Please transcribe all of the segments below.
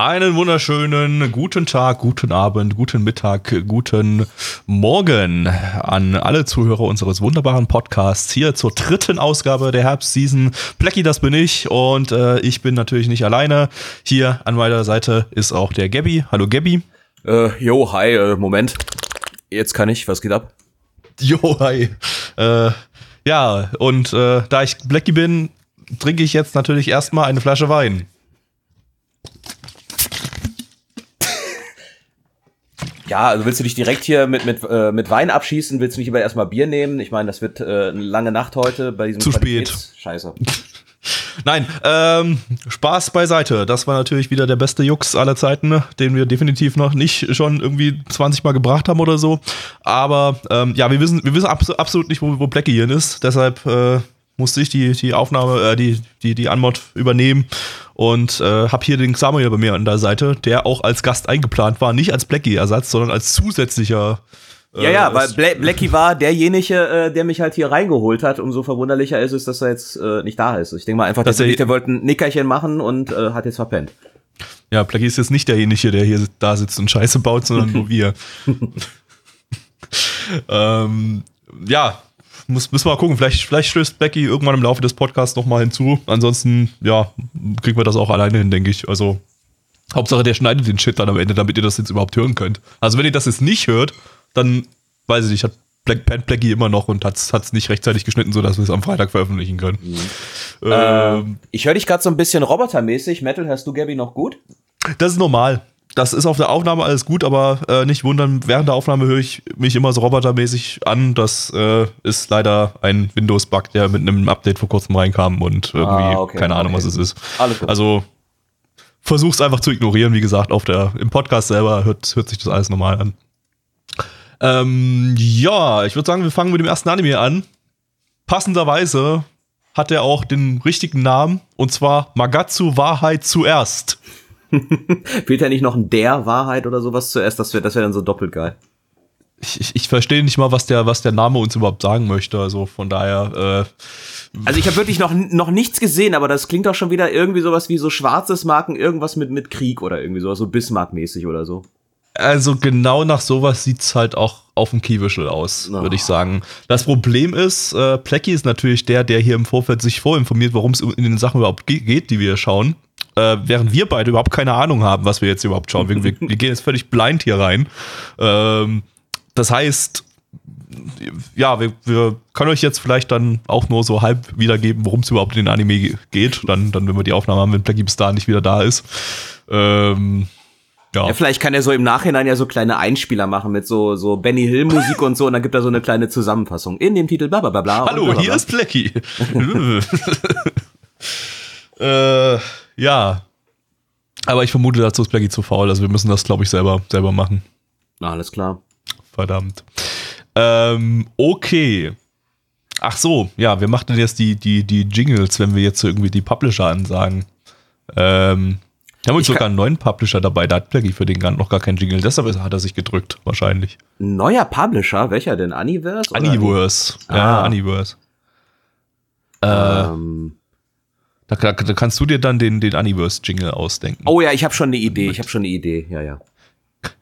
Einen wunderschönen guten Tag, guten Abend, guten Mittag, guten Morgen an alle Zuhörer unseres wunderbaren Podcasts hier zur dritten Ausgabe der Herbstseason. Blackie, das bin ich und äh, ich bin natürlich nicht alleine. Hier an meiner Seite ist auch der Gabby. Hallo Gabby. Äh, jo, hi, äh, Moment. Jetzt kann ich, was geht ab? Jo, hi. Äh, ja, und äh, da ich Blackie bin, trinke ich jetzt natürlich erstmal eine Flasche Wein. Ja, also willst du dich direkt hier mit, mit, äh, mit Wein abschießen? Willst du nicht aber erstmal Bier nehmen? Ich meine, das wird äh, eine lange Nacht heute bei diesem Zu spät. Scheiße. Nein, ähm, Spaß beiseite. Das war natürlich wieder der beste Jux aller Zeiten, ne? den wir definitiv noch nicht schon irgendwie 20 Mal gebracht haben oder so. Aber ähm, ja, wir wissen, wir wissen abs absolut nicht, wo, wo Blackie hier ist. Deshalb äh, musste ich die, die Aufnahme, äh, die, die, die Anmod übernehmen und äh, habe hier den Samuel bei mir an der Seite, der auch als Gast eingeplant war, nicht als Blackie-Ersatz, sondern als zusätzlicher. äh, Ja, ja, weil Bla Blackie war derjenige, äh, der mich halt hier reingeholt hat. Umso verwunderlicher ist es, dass er jetzt äh, nicht da ist. Ich denke mal einfach, Dass dass er- der, der wollte ein Nickerchen machen und äh, hat jetzt verpennt. Ja, Blackie ist jetzt nicht derjenige, der hier da sitzt und Scheiße baut, sondern nur wir. ähm, ja, muss, müssen wir mal gucken. Vielleicht, vielleicht stößt Blackie irgendwann im Laufe des Podcasts nochmal hinzu. Ansonsten, ja, kriegen wir das auch alleine hin, denke ich. Also, Hauptsache, der schneidet den Shit dann am Ende, damit ihr das jetzt überhaupt hören könnt. Also, wenn ihr das jetzt nicht hört, dann, weiß ich nicht, hat Black, pennt Blackie immer noch und hat es nicht rechtzeitig geschnitten, sodass wir es am Freitag veröffentlichen können. Ähm, Ich höre dich gerade so ein bisschen robotermäßig. Metal, hörst du Gabby noch gut? Das ist normal. Das ist auf der Aufnahme alles gut, aber äh, nicht wundern, während der Aufnahme höre ich mich immer so robotermäßig an. Das äh, ist leider ein Windows-Bug, der mit einem Update vor kurzem reinkam und irgendwie Ah, okay, keine Ahnung, okay. was es ist. Alles gut. Also versuch's einfach zu ignorieren. Wie gesagt, auf der, im Podcast selber hört, hört sich das alles normal an. Ähm, ja, ich würde sagen, wir fangen mit dem ersten Anime an. Passenderweise hat er auch den richtigen Namen und zwar Magatsu Wahrheit zuerst. Fehlt ja nicht noch ein der Wahrheit oder sowas zuerst? Das wäre das wär dann so doppelt geil. ich, ich, ich verstehe nicht mal, was der, was der Name uns überhaupt sagen möchte. Also von daher, äh, Also ich habe wirklich noch, noch nichts gesehen, aber das klingt doch schon wieder irgendwie sowas wie so schwarzes Marken, irgendwas mit, mit Krieg oder irgendwie sowas, so Bismarck-mäßig oder so. also genau nach sowas sieht's halt auch auf dem Keyvisual aus, Oh. würde ich sagen. Das Problem ist, äh, Plecky ist natürlich der, der hier im Vorfeld sich vorinformiert, worum es in den Sachen überhaupt ge geht, die wir schauen. Äh, während wir beide überhaupt keine Ahnung haben, was wir jetzt überhaupt schauen. Wir, wir, wir gehen jetzt völlig blind hier rein. Ähm, das heißt, ja, wir, wir können euch jetzt vielleicht dann auch nur so halb wiedergeben, worum es überhaupt in den Anime ge- geht. Dann, dann, wenn wir die Aufnahme haben, wenn Blackie bis dahin nicht wieder da ist. Ähm, ja. Ja, vielleicht kann er so im Nachhinein ja so kleine Einspieler machen mit so, so Benny Hill Musik und so und dann gibt er so eine kleine Zusammenfassung in dem Titel bla bla bla Hallo, bla bla hier ist Blackie. äh, ja. Aber ich vermute, dazu ist Blackie zu faul. Also wir müssen das, glaube ich, selber, selber machen. Na, alles klar. Verdammt. Ähm, okay. Ach so, ja, wir machen jetzt die, die, die Jingles, wenn wir jetzt so irgendwie die Publisher ansagen. Ähm, wir haben uns sogar einen neuen Publisher dabei, da hat Blackie für den gar noch gar keinen Jingle, deshalb hat er sich gedrückt, wahrscheinlich. Neuer Publisher, welcher denn? Aniverse? Aniverse. Ja, Ah. Aniverse. Ähm, Da, da, da kannst du dir dann den, den Aniverse-Jingle ausdenken. oh ja, ich habe schon eine Idee. Ich habe schon eine Idee. Ja, ja.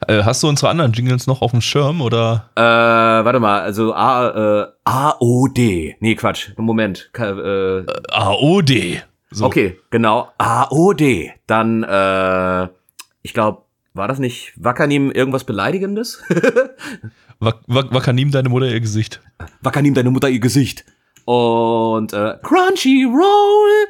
Äh, hast du unsere anderen Jingles noch auf dem Schirm oder? Äh, warte mal, also A, äh, AOD. Nee, Quatsch. Moment. Ka- Äh, AOD. So. Okay, genau. AOD. Dann, äh, ich glaube, war das nicht Wakanim irgendwas Beleidigendes? Wak Wak Wakanim deine Mutter ihr Gesicht. Wakanim deine Mutter ihr Gesicht. Und äh, Crunchyroll.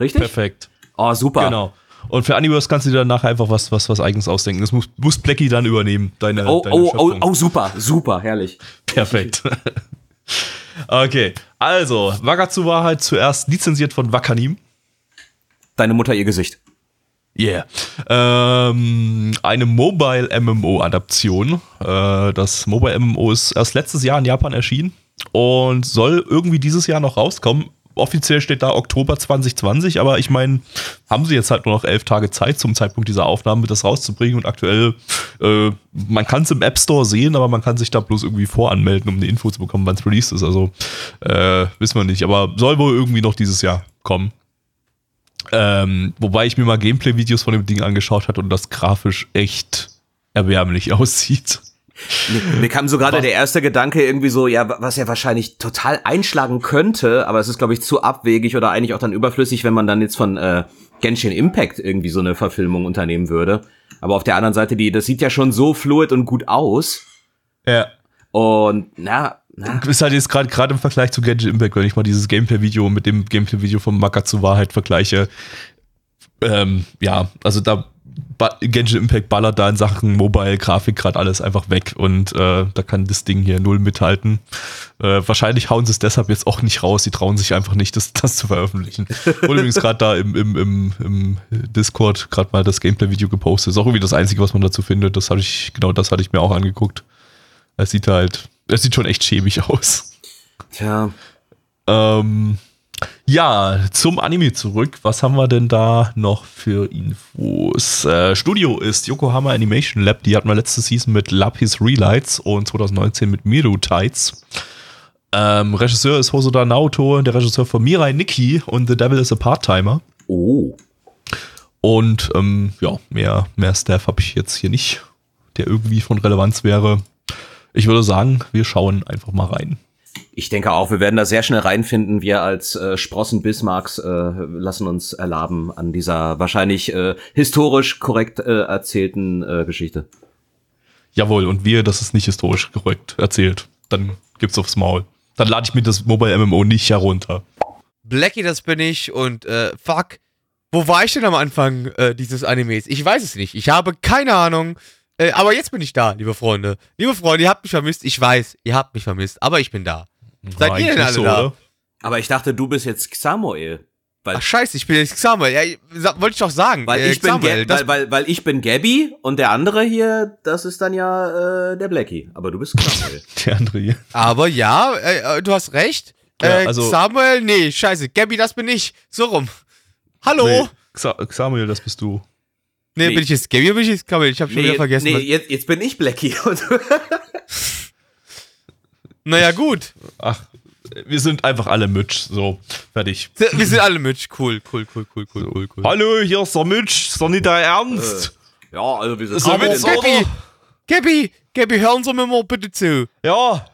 Richtig? Perfekt. Oh, super. Genau. Und für Aniverse kannst du dir dann nachher einfach was, was, was eigenes ausdenken. Das muss, muss Blackie dann übernehmen. Deine, Oh, deine oh, oh, Schöpfung. oh, super, super, herrlich. Perfekt. okay. Also, Wakatsu war halt zuerst lizenziert von Wakanim. deine Mutter ihr Gesicht. Yeah. Ähm, eine Mobile MMO-Adaption. Äh, das Mobile MMO ist erst letztes Jahr in Japan erschienen und soll irgendwie dieses Jahr noch rauskommen. Offiziell steht da Oktober 2020, aber ich meine, haben sie jetzt halt nur noch elf Tage Zeit zum Zeitpunkt dieser Aufnahme, das rauszubringen und aktuell, äh, man kann es im App Store sehen, aber man kann sich da bloß irgendwie voranmelden, um eine Info zu bekommen, wann es released ist. Also, äh, wissen wir nicht, aber soll wohl irgendwie noch dieses Jahr kommen. Ähm, wobei ich mir mal Gameplay-Videos von dem Ding angeschaut hat und das grafisch echt erbärmlich aussieht. Mir, mir kam so gerade der erste Gedanke irgendwie so, ja, was ja wahrscheinlich total einschlagen könnte, aber es ist, glaube ich, zu abwegig oder eigentlich auch dann überflüssig, wenn man dann jetzt von äh, Genshin Impact irgendwie so eine Verfilmung unternehmen würde. Aber auf der anderen Seite, die, das sieht ja schon so fluid und gut aus. Ja. Und na, na. Ist halt jetzt gerade gerade im Vergleich zu Genshin Impact, wenn ich mal dieses Gameplay-Video mit dem Gameplay-Video vom Maka zur Wahrheit vergleiche. Ähm, ja, also da Genshin Impact ballert da in Sachen Mobile-Grafik gerade alles einfach weg und äh, da kann das Ding hier null mithalten. Äh, wahrscheinlich hauen sie es deshalb jetzt auch nicht raus, sie trauen sich einfach nicht, das, das zu veröffentlichen. Und übrigens gerade da im, im, im, im Discord gerade mal das Gameplay-Video gepostet. Ist auch irgendwie das Einzige, was man dazu findet. Das hatte ich, genau das hatte ich mir auch angeguckt. Es sieht halt, es sieht schon echt schäbig aus. Tja. Ähm, ja, zum Anime zurück. Was haben wir denn da noch für Infos? Äh, Studio ist Yokohama Animation Lab. Die hatten wir letzte Season mit Lapis Relights und 2019 mit Miru Tides. Ähm, Regisseur ist Hosoda Naoto, der Regisseur von Mirai Nikki und The Devil is a Part-Timer. Oh. Und ähm, ja, mehr, mehr Staff habe ich jetzt hier nicht, der irgendwie von Relevanz wäre. Ich würde sagen, wir schauen einfach mal rein. Ich denke auch, wir werden da sehr schnell reinfinden. Wir als äh, Sprossen Bismarcks äh, lassen uns erlaben an dieser wahrscheinlich äh, historisch korrekt äh, erzählten äh, Geschichte. Jawohl, und wir, das ist nicht historisch korrekt erzählt. Dann gibt's aufs Maul. Dann lade ich mir das Mobile MMO nicht herunter. Blackie, das bin ich und äh, fuck. Wo war ich denn am Anfang äh, dieses Animes? Ich weiß es nicht. Ich habe keine Ahnung. Äh, aber jetzt bin ich da, liebe Freunde. Liebe Freunde, ihr habt mich vermisst. Ich weiß, ihr habt mich vermisst, aber ich bin da. Seid War ihr denn alle so, da? oder? Aber ich dachte, du bist jetzt. Weil, Ach scheiße, ich bin jetzt Samuel. Ja, wollte ich doch sagen. weil, Äh, ich bin Samuel, weil, weil, weil ich bin Gabby und der andere hier, das ist dann ja äh, der Blackie. Aber du bist Xamoel. Der andere hier. aber ja, äh, äh, du hast recht. Ja, äh, also- Samuel, nee, scheiße. Gabby, das bin ich. So rum. Hallo. Nee, Samuel, das bist du. Nee. bin ich jetzt Gabby oder bin ich jetzt Samuel? Ich habe schon wieder vergessen. nee jetzt, jetzt bin ich Blackie. Naja, gut. Ach, wir sind einfach alle Mitch. So, fertig. Wir sind alle Mitch. Cool, cool, cool, cool, cool, cool, cool. Hallo, hier ist der Mitch. Ist doch nicht der Ernst. ja, also wir sind So auch. Gabby? Gabby, Gabby, hören Sie mir mal bitte zu. Ja,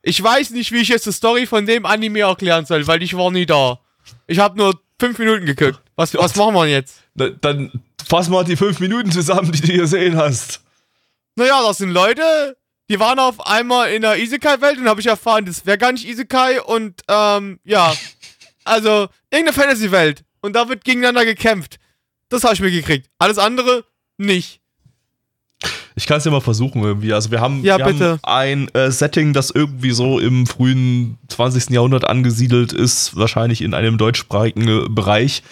Ich weiß nicht, wie ich jetzt die Story von dem Anime erklären soll, weil ich war nie da. Ich habe nur fünf Minuten geguckt. Was, was machen wir jetzt? na, dann fass mal die fünf Minuten zusammen, die du gesehen hast. Naja, das sind Leute, die waren auf einmal in der Isekai-Welt und habe ich erfahren, das wäre gar nicht Isekai und ähm, ja. Also, irgendeine Fantasy-Welt. Und da wird gegeneinander gekämpft. Das habe ich mir gekriegt. Alles andere nicht. Ich kann es ja mal versuchen irgendwie. Also wir haben, Ja, wir bitte. haben ein äh, Setting, das irgendwie so im frühen 20. Jahrhundert angesiedelt ist, wahrscheinlich in einem deutschsprachigen äh, Bereich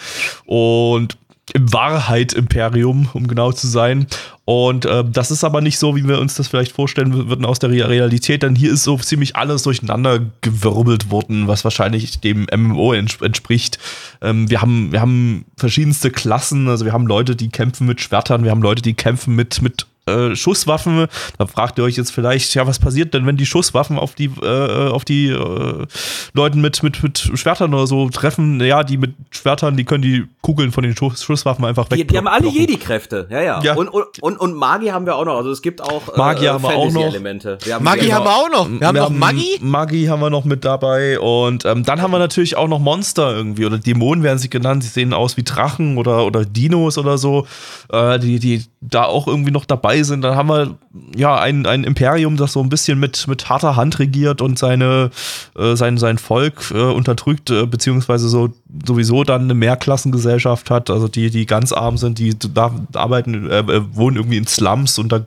und im Wahrheit-Imperium, um genau zu sein. Und äh, das ist aber nicht so, wie wir uns das vielleicht vorstellen würden aus der Re- Realität, denn hier ist so ziemlich alles durcheinander gewirbelt worden, was wahrscheinlich dem MMO ents entspricht. Ähm, wir, haben, wir haben verschiedenste Klassen, also wir haben Leute, die kämpfen mit Schwertern, wir haben Leute, die kämpfen mit, mit äh, Schusswaffen. Da fragt ihr euch jetzt vielleicht, ja, was passiert denn, wenn die Schusswaffen auf die, äh, auf die äh, Leuten mit, mit, mit Schwertern oder so treffen? Ja, die mit Schwertern, die können die Kugeln von den Schuss, Schusswaffen einfach Die, weg. die haben alle Jedi-Kräfte, ja, ja. Ja. Und, und, und, und Magie haben wir auch noch. Also es gibt auch äh, Magie haben wir auch noch. Fantasy-Elemente. Wir Magie wir haben wir auch noch. Wir haben noch Magie. Magie haben wir noch mit dabei. Und ähm, dann haben wir natürlich auch noch Monster irgendwie. Oder Dämonen werden sie genannt. Sie sehen aus wie Drachen oder, oder Dinos oder so, äh, die, die da auch irgendwie noch dabei sind. Dann haben wir ja ein, ein Imperium, das so ein bisschen mit, mit harter Hand regiert und seine, äh, sein, sein Volk äh, unterdrückt, äh, beziehungsweise so sowieso dann eine Mehrklassengesellschaft hat. Also die, die ganz arm sind, die da arbeiten, äh, äh, wohnen irgendwie in Slums und da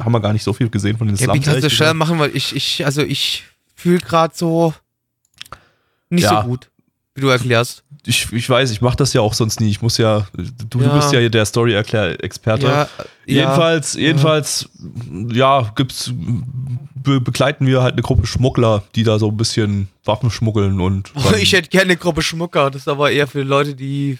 haben wir gar nicht so viel gesehen von den Ja, Slums. wie kannst du schnell machen, weil ich, ich, also ich fühle gerade so nicht Ja. so gut. Wie du erklärst. Ich, ich weiß, ich mache das ja auch sonst nie. Ich muss ja, du, Ja. du bist ja der Story-Erklär-Experte. Ja, Jedenfalls, jedenfalls, ja, gibt's, be begleiten wir halt eine Gruppe Schmuggler, die da so ein bisschen Waffen schmuggeln und. Ja. Ich hätte gerne eine Gruppe Schmucker. Das ist aber eher für Leute, die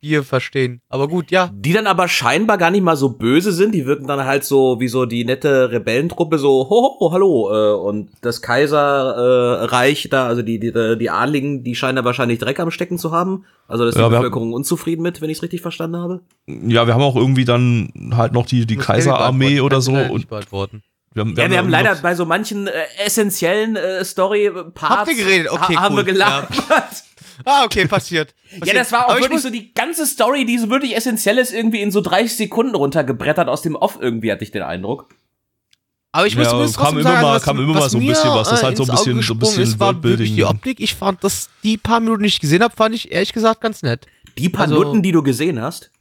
Bier verstehen. Aber gut, ja. Die dann aber scheinbar gar nicht mal so böse sind. Die wirken dann halt so wie so die nette Rebellentruppe, so, ho, ho, hallo. Äh, und das Kaiserreich äh, Reich da, also die, die, die Adligen, die scheinen da wahrscheinlich Dreck am Stecken zu haben. Also da ist die Ja, wir Bevölkerung unzufrieden mit, wenn ich es richtig verstanden habe. ja, wir haben auch irgendwie dann halt noch die, die Das Kaiserarmee oder so. Und beantworten. wir haben, Ja, wir haben leider bei so manchen äh, essentiellen äh, Story-Parts Habt ihr geredet? Okay, ha haben cool. wir gelabert. Ah, okay, passiert. Ja, passiert. das war auch Aber ich wirklich muss, so die ganze Story, die so wirklich essentiell ist, irgendwie in so 30 Sekunden runtergebrettert aus dem Off irgendwie, hatte ich den Eindruck. Aber ich muss Ja, zumindest kam trotzdem immer sagen, mal- was, kam immer mal so ein bisschen was. Das ist äh, halt so ein bisschen- so ein bisschen ist, war wirklich die. Optik. Ich fand das, die paar Minuten, die ich gesehen habe, fand ich ehrlich gesagt ganz nett. Die paar Also- Nutten, die du gesehen hast.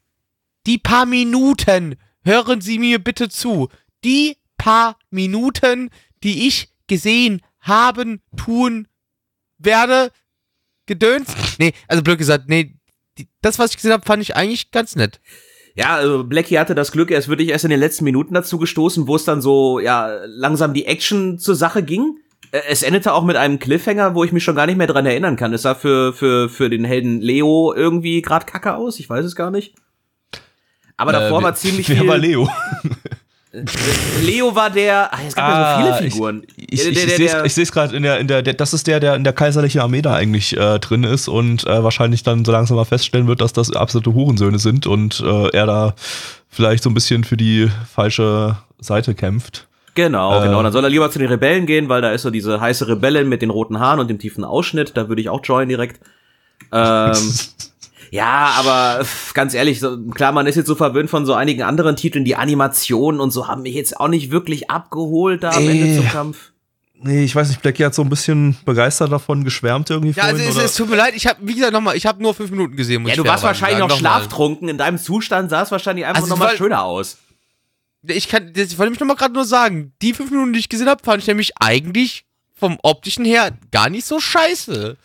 Die paar Minuten, hören Sie mir bitte zu. Die paar Minuten, die ich gesehen haben, tun werde, gedöns. Nee, also blöd gesagt, nee, die, das, was ich gesehen habe, fand ich eigentlich ganz nett. Ja, also Blackie hatte das Glück, er ist wirklich erst in den letzten Minuten dazu gestoßen, wo es dann so, ja, langsam die Action zur Sache ging. Es endete auch mit einem Cliffhanger, wo ich mich schon gar nicht mehr dran erinnern kann. Es sah für, für, für den Helden Leo irgendwie grad kacke aus, ich weiß es gar nicht. Aber davor Äh, war ziemlich wer viel. war Leo? Leo war der. Ach, es gab ja so viele Figuren. Ah, Ich, ich, ich, sehe es gerade in der, in der, der, das ist der, der in der kaiserlichen Armee da eigentlich äh, drin ist und äh, wahrscheinlich dann so langsam mal feststellen wird, dass das absolute Hurensöhne sind und äh, er da vielleicht so ein bisschen für die falsche Seite kämpft. Genau, Äh. genau. Dann soll er lieber zu den Rebellen gehen, weil da ist so diese heiße Rebellin mit den roten Haaren und dem tiefen Ausschnitt. Da würde ich auch joinen direkt. Ähm, ja, aber ganz ehrlich, so, klar, man ist jetzt so verwöhnt von so einigen anderen Titeln. Die Animationen und so haben mich jetzt auch nicht wirklich abgeholt da am Ende Äh. zum Kampf. Nee, ich weiß nicht, Blackie hat so ein bisschen begeistert davon geschwärmt irgendwie Ja, also vorhin, es, oder? es tut mir leid, ich habe, wie gesagt, nochmal, ich habe nur fünf Minuten gesehen. muss Ja, ich du warst wahrscheinlich noch nochmal. schlaftrunken. In deinem Zustand sah es wahrscheinlich einfach Also, noch mal weil- schöner aus. Ich kann, das- ich wollte mich noch mal gerade nur sagen, die fünf Minuten, die ich gesehen habe, fand ich nämlich eigentlich vom optischen her gar nicht so scheiße.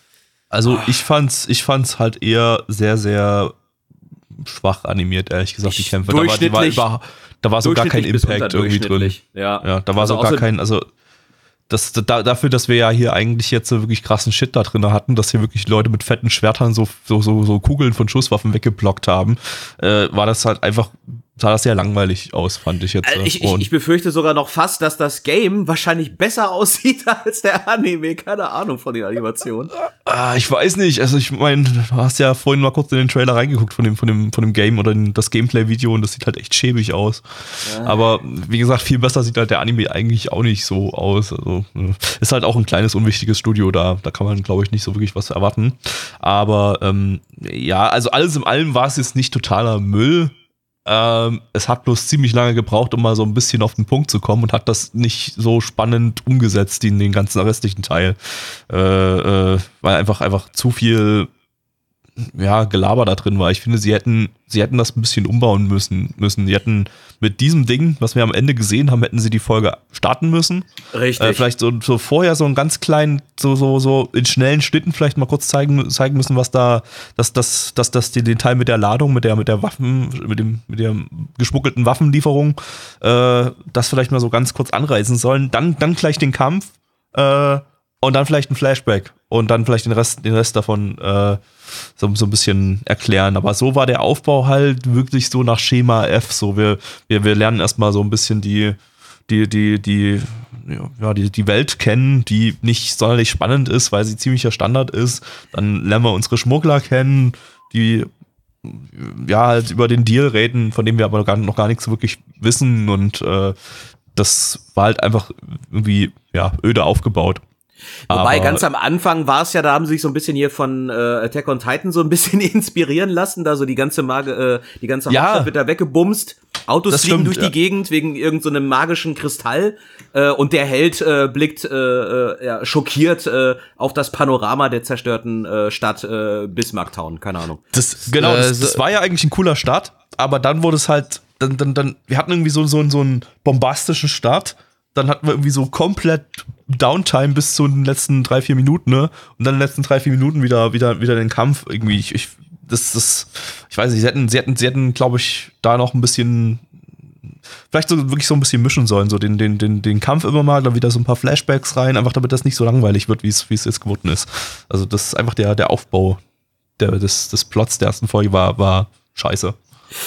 Also ich fand's, ich fand's halt eher sehr, sehr schwach animiert, ehrlich gesagt, die Kämpfe. Da war, die war, über, da war so gar kein Impact irgendwie drin. Ja, Ja, da war Also so gar kein, also das, da, dafür, dass wir ja hier eigentlich jetzt so wirklich krassen Shit da drin hatten, dass hier wirklich Leute mit fetten Schwertern so, so, so, so Kugeln von Schusswaffen weggeblockt haben, äh, war das halt einfach, sah das sehr langweilig aus, fand ich jetzt. Also ich, ich, ich befürchte sogar noch fast, dass das Game wahrscheinlich besser aussieht als der Anime. Keine Ahnung von den Animationen. Ah, ich weiß nicht. Also ich meine, du hast ja vorhin mal kurz in den Trailer reingeguckt von dem, von dem, von dem Game oder in das Gameplay-Video und das sieht halt echt schäbig aus. Aber wie gesagt, viel besser sieht halt der Anime eigentlich auch nicht so aus. Also äh, ist halt auch ein kleines, unwichtiges Studio da. Da kann man, glaube ich, nicht so wirklich was erwarten. Aber ähm, ja, also alles in allem war es jetzt nicht totaler Müll. Ähm, es hat bloß ziemlich lange gebraucht, um mal so ein bisschen auf den Punkt zu kommen und hat das nicht so spannend umgesetzt in den ganzen restlichen Teil. Äh, äh, weil einfach, einfach zu viel ja, Gelaber da drin war. Ich finde, sie hätten, sie hätten das ein bisschen umbauen müssen, müssen. Sie hätten mit diesem Ding, was wir am Ende gesehen haben, hätten sie die Folge starten müssen. Richtig. Äh, vielleicht so, so vorher so einen ganz kleinen, so, so, so in schnellen Schnitten vielleicht mal kurz zeigen, zeigen müssen, was da, dass das, dass das den, den Teil mit der Ladung, mit der, mit der Waffen, mit dem, mit der geschmuggelten Waffenlieferung, äh, das vielleicht mal so ganz kurz anreißen sollen. Dann, dann gleich den Kampf, äh, und dann vielleicht ein Flashback und dann vielleicht den Rest, den Rest davon äh, so, so ein bisschen erklären. Aber so war der Aufbau halt wirklich so nach Schema F. So, wir, wir, wir lernen erstmal so ein bisschen die, die, die, die, ja, die, die Welt kennen, die nicht sonderlich spannend ist, weil sie ziemlicher Standard ist. Dann lernen wir unsere Schmuggler kennen, die ja halt über den Deal reden, von dem wir aber noch gar, noch gar nichts wirklich wissen und äh, das war halt einfach irgendwie ja öde aufgebaut. Wobei Aber- ganz am Anfang war es ja, da haben sie sich so ein bisschen hier von äh, Attack on Titan so ein bisschen inspirieren lassen, da so die ganze Mage, äh, die ganze Ja. Hauptstadt wird da weggebumst. Autos fliegen stimmt, durch ja. die Gegend wegen irgendeinem so einem magischen Kristall äh, und der Held äh, blickt äh, äh, ja, schockiert äh, auf das Panorama der zerstörten äh, Stadt äh, Bismarcktown, keine Ahnung. Das, genau, äh, das, das war ja eigentlich ein cooler Start, aber dann wurde es halt, dann, dann, dann, wir hatten irgendwie so, so, so einen bombastischen Start dann hatten wir irgendwie so komplett Downtime bis zu den letzten drei, vier Minuten, ne? Und dann in den letzten drei, vier Minuten wieder, wieder, wieder den Kampf irgendwie. Ich, ich, das, das, ich weiß nicht, sie hätten, sie hätten, sie hätten, glaube ich, da noch ein bisschen, vielleicht so wirklich so ein bisschen mischen sollen, so den, den, den, den Kampf immer mal, dann wieder so ein paar Flashbacks rein, einfach damit das nicht so langweilig wird, wie es, wie es jetzt geworden ist. Also das ist einfach der, der Aufbau der, des, des Plots der ersten Folge war, war scheiße.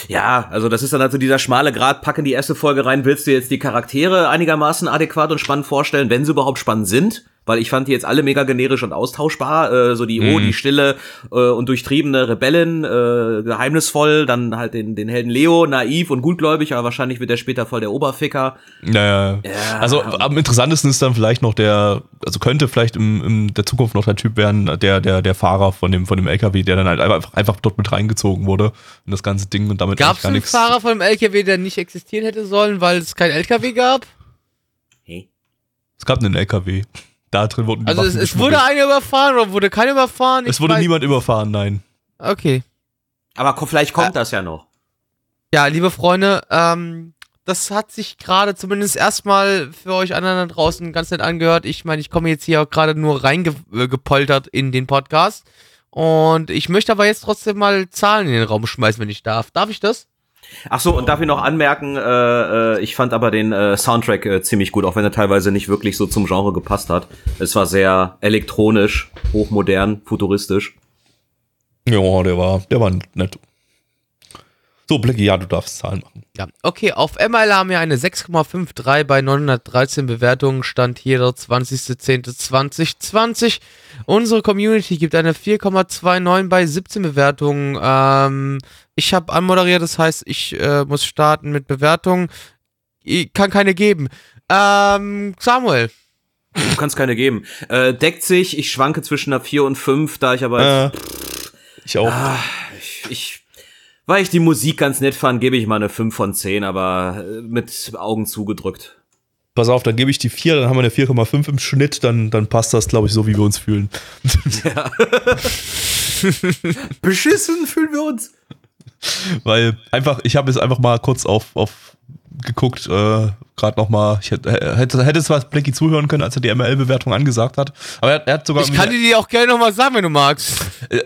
Ja, also das ist dann also dieser schmale Grad, pack in die erste Folge rein, willst du jetzt die Charaktere einigermaßen adäquat und spannend vorstellen, wenn sie überhaupt spannend sind? Weil ich fand die jetzt alle mega generisch und austauschbar, äh, so die, oh, die stille äh, und durchtriebene Rebellin, äh, geheimnisvoll, dann halt den, den Helden Leo, naiv und gutgläubig, aber wahrscheinlich wird der später voll der Oberficker. Naja. Ja. Also am interessantesten ist dann vielleicht noch der, also könnte vielleicht im, in der Zukunft noch der Typ werden, der, der, der Fahrer von dem, von dem LKW, der dann halt einfach, einfach dort mit reingezogen wurde in das ganze Ding und damit Gab eigentlich es gar einen. Fahrer von dem LKW, der nicht existieren hätte sollen, weil es kein LKW gab? Hey. Es gab einen LKW. Da drin wurden die Also es, Waffen es wurde geschmuggelt. einer überfahren oder wurde keiner überfahren? Es Ich wurde weiß- niemand überfahren, nein. Okay. Aber ko- vielleicht kommt das ja noch. Ja, liebe Freunde, ähm, das hat sich gerade zumindest erstmal für euch anderen da draußen ganz nett angehört. Ich meine, ich komme jetzt hier auch gerade nur reingepoltert in den Podcast. Und ich möchte aber jetzt trotzdem mal Zahlen in den Raum schmeißen, wenn ich darf. Darf ich das? Ach so, und darf ich noch anmerken, äh, äh, ich fand aber den äh, Soundtrack äh, ziemlich gut, auch wenn er teilweise nicht wirklich so zum Genre gepasst hat. Es war sehr elektronisch, hochmodern, futuristisch. Ja, der war, der war nett. So, Blackie, ja, du darfst Zahlen machen. Ja. Okay, auf ML haben wir eine 6,53 bei 913 Bewertungen. Stand hier der 20.10.2020. Unsere Community gibt eine 4,29 bei 17 Bewertungen. Ähm, ich habe anmoderiert, das heißt, ich äh, muss starten mit Bewertungen. Ich kann keine geben. Ähm, Samuel. Du kannst keine geben. Äh, deckt sich, ich schwanke zwischen einer 4 und 5, da ich aber Äh, ich auch. Ah, ich, ich, weil ich die Musik ganz nett fand, gebe ich mal eine 5 von 10, aber äh, mit Augen zugedrückt. Pass auf, dann gebe ich die 4, dann haben wir eine 4,5 im Schnitt, dann, dann passt das, glaube ich, so, wie wir uns fühlen. Beschissen fühlen wir uns. Weil einfach, ich habe jetzt einfach mal kurz auf, auf geguckt, äh, gerade nochmal, ich hätte, hätte, hätte zwar Blackie zuhören können, als er die ML-Bewertung angesagt hat, aber er, er hat sogar Ich kann dir die auch gerne nochmal sagen, wenn du magst.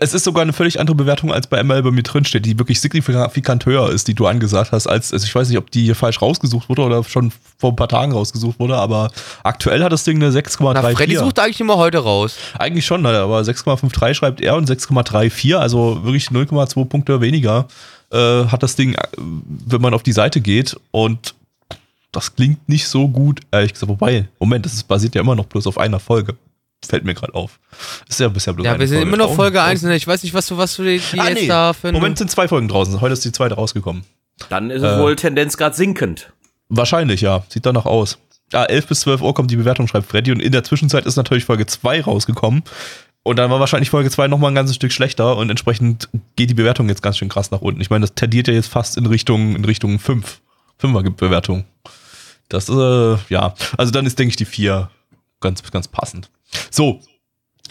Es ist sogar eine völlig andere Bewertung, als bei ML bei mir drin steht, die wirklich signifikant höher ist, die du angesagt hast, als, also ich weiß nicht, ob die hier falsch rausgesucht wurde oder schon vor ein paar Tagen rausgesucht wurde, aber aktuell hat das Ding eine Na, Freddy 6,34. sucht eigentlich immer heute raus. Eigentlich schon, aber 6,53 schreibt er und 6,34, also wirklich 0,2 Punkte weniger, äh, hat das Ding, äh, wenn man auf die Seite geht und das klingt nicht so gut, ehrlich gesagt, wobei, Moment, das ist, basiert ja immer noch bloß auf einer Folge. Fällt mir gerade auf. Ist ja bisher bloß Ja, eine wir sind Folge immer noch. Folge 1 und ich weiß nicht, was du, was du die, die Ah, jetzt nee. da für Moment sind zwei Folgen draußen. Heute ist die zweite rausgekommen. Dann ist es wohl Tendenzgrad sinkend. Wahrscheinlich, ja. Sieht danach aus. Ja, 11 bis 12 Uhr kommt die Bewertung, schreibt Freddy. Und in der Zwischenzeit ist natürlich Folge 2 rausgekommen. Und dann war wahrscheinlich Folge 2 nochmal ein ganzes Stück schlechter. Und entsprechend geht die Bewertung jetzt ganz schön krass nach unten. Ich meine, das tendiert ja jetzt fast in Richtung, in Richtung 5. 5er gibt Bewertung. Das, äh, ja. Also dann ist, denke ich, die 4 ganz, ganz passend. So.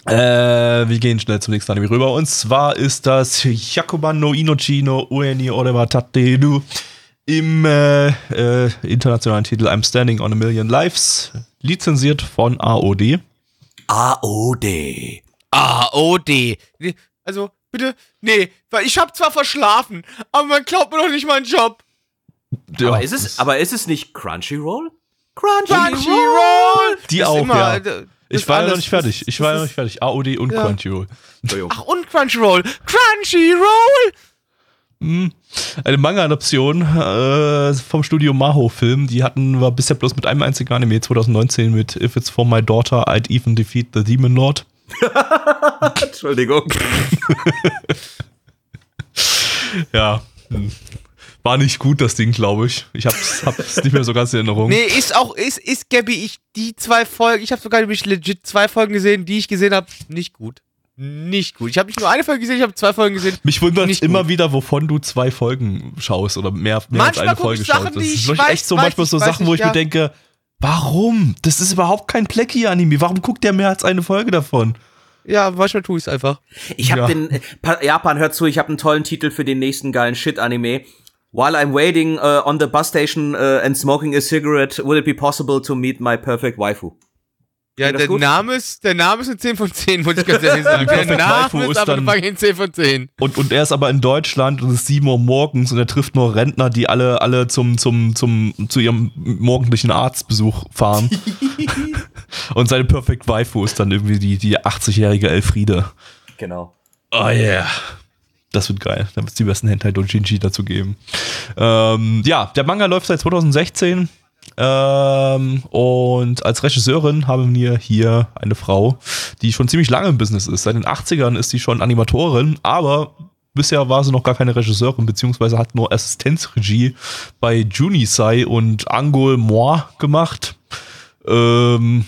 Äh, wir gehen schnell zum nächsten Anime rüber. Und zwar ist das Yakuban no Inochi no Ueni Oreva Tateru im äh, äh, internationalen Titel I'm Standing on a Million Lives, lizenziert von AOD. AOD. AOD. Nee, Also, bitte, nee, weil ich hab zwar verschlafen, aber man glaubt mir doch nicht meinen Job. Aber ist es, aber ist es nicht Crunchyroll? Crunchyroll. Crunchyroll! Die Das auch, immer, ja. äh, Ich war ja noch nicht fertig. Ich war ja noch ist- nicht fertig. AOD und Ja. Crunchyroll. Ach, und Crunchyroll. Crunchyroll! Eine Manga-Adaption äh, vom Studio Maho Film. Die hatten wir bisher bloß mit einem einzigen Anime 2019 mit If It's For My Daughter, I'd Even Defeat the Demon Lord. Entschuldigung. Ja. hm. War nicht gut, das Ding, glaube ich. Ich hab's, hab's nicht mehr so ganz in Erinnerung. Nee, ist auch, ist, ist Gabby, ich, die zwei Folgen, ich habe sogar nämlich legit zwei Folgen gesehen, die ich gesehen habe, nicht gut. Nicht gut. Ich habe nicht nur eine Folge gesehen, ich habe zwei Folgen gesehen. Mich wundert Nicht immer gut. wieder, wovon du zwei Folgen schaust oder mehr, mehr als eine Folge ich Sachen, schaust. Das ist ich weiß- echt so manchmal ich, so Sachen, ich, wo ich ja. mir denke, warum? Das ist überhaupt kein Plecki-Anime. Warum guckt der mehr als eine Folge davon? Ja, manchmal tue ich es einfach. Ich habe Ja. den äh, Pa- Japan hört zu, ich habe einen tollen Titel für den nächsten geilen Shit Anime. While I'm waiting uh, on the bus station uh, and smoking a cigarette, will it be possible to meet my perfect waifu? Ja, der gut? Name ist, der Name ist eine 10 von 10, muss ich ganz ehrlich sagen. Der Perfect Name Waifu ist ist aber dann- eine 10 von 10. Und, und er ist aber in Deutschland und es ist 7 Uhr morgens und er trifft nur Rentner, die alle, alle zum, zum, zum, zu ihrem morgendlichen Arztbesuch fahren. und seine Perfect Waifu ist dann irgendwie die, die 80-jährige Elfriede. Genau. Oh yeah. Das wird geil. Da wird es die besten Hentai Dojinshi dazu geben. Ähm, ja, der Manga läuft seit 2016. Ähm, und als Regisseurin haben wir hier eine Frau, die schon ziemlich lange im Business ist. Seit den 80ern ist sie schon Animatorin, aber bisher war sie noch gar keine Regisseurin, beziehungsweise hat nur Assistenzregie bei Junisai und Angol Moi gemacht. Ähm,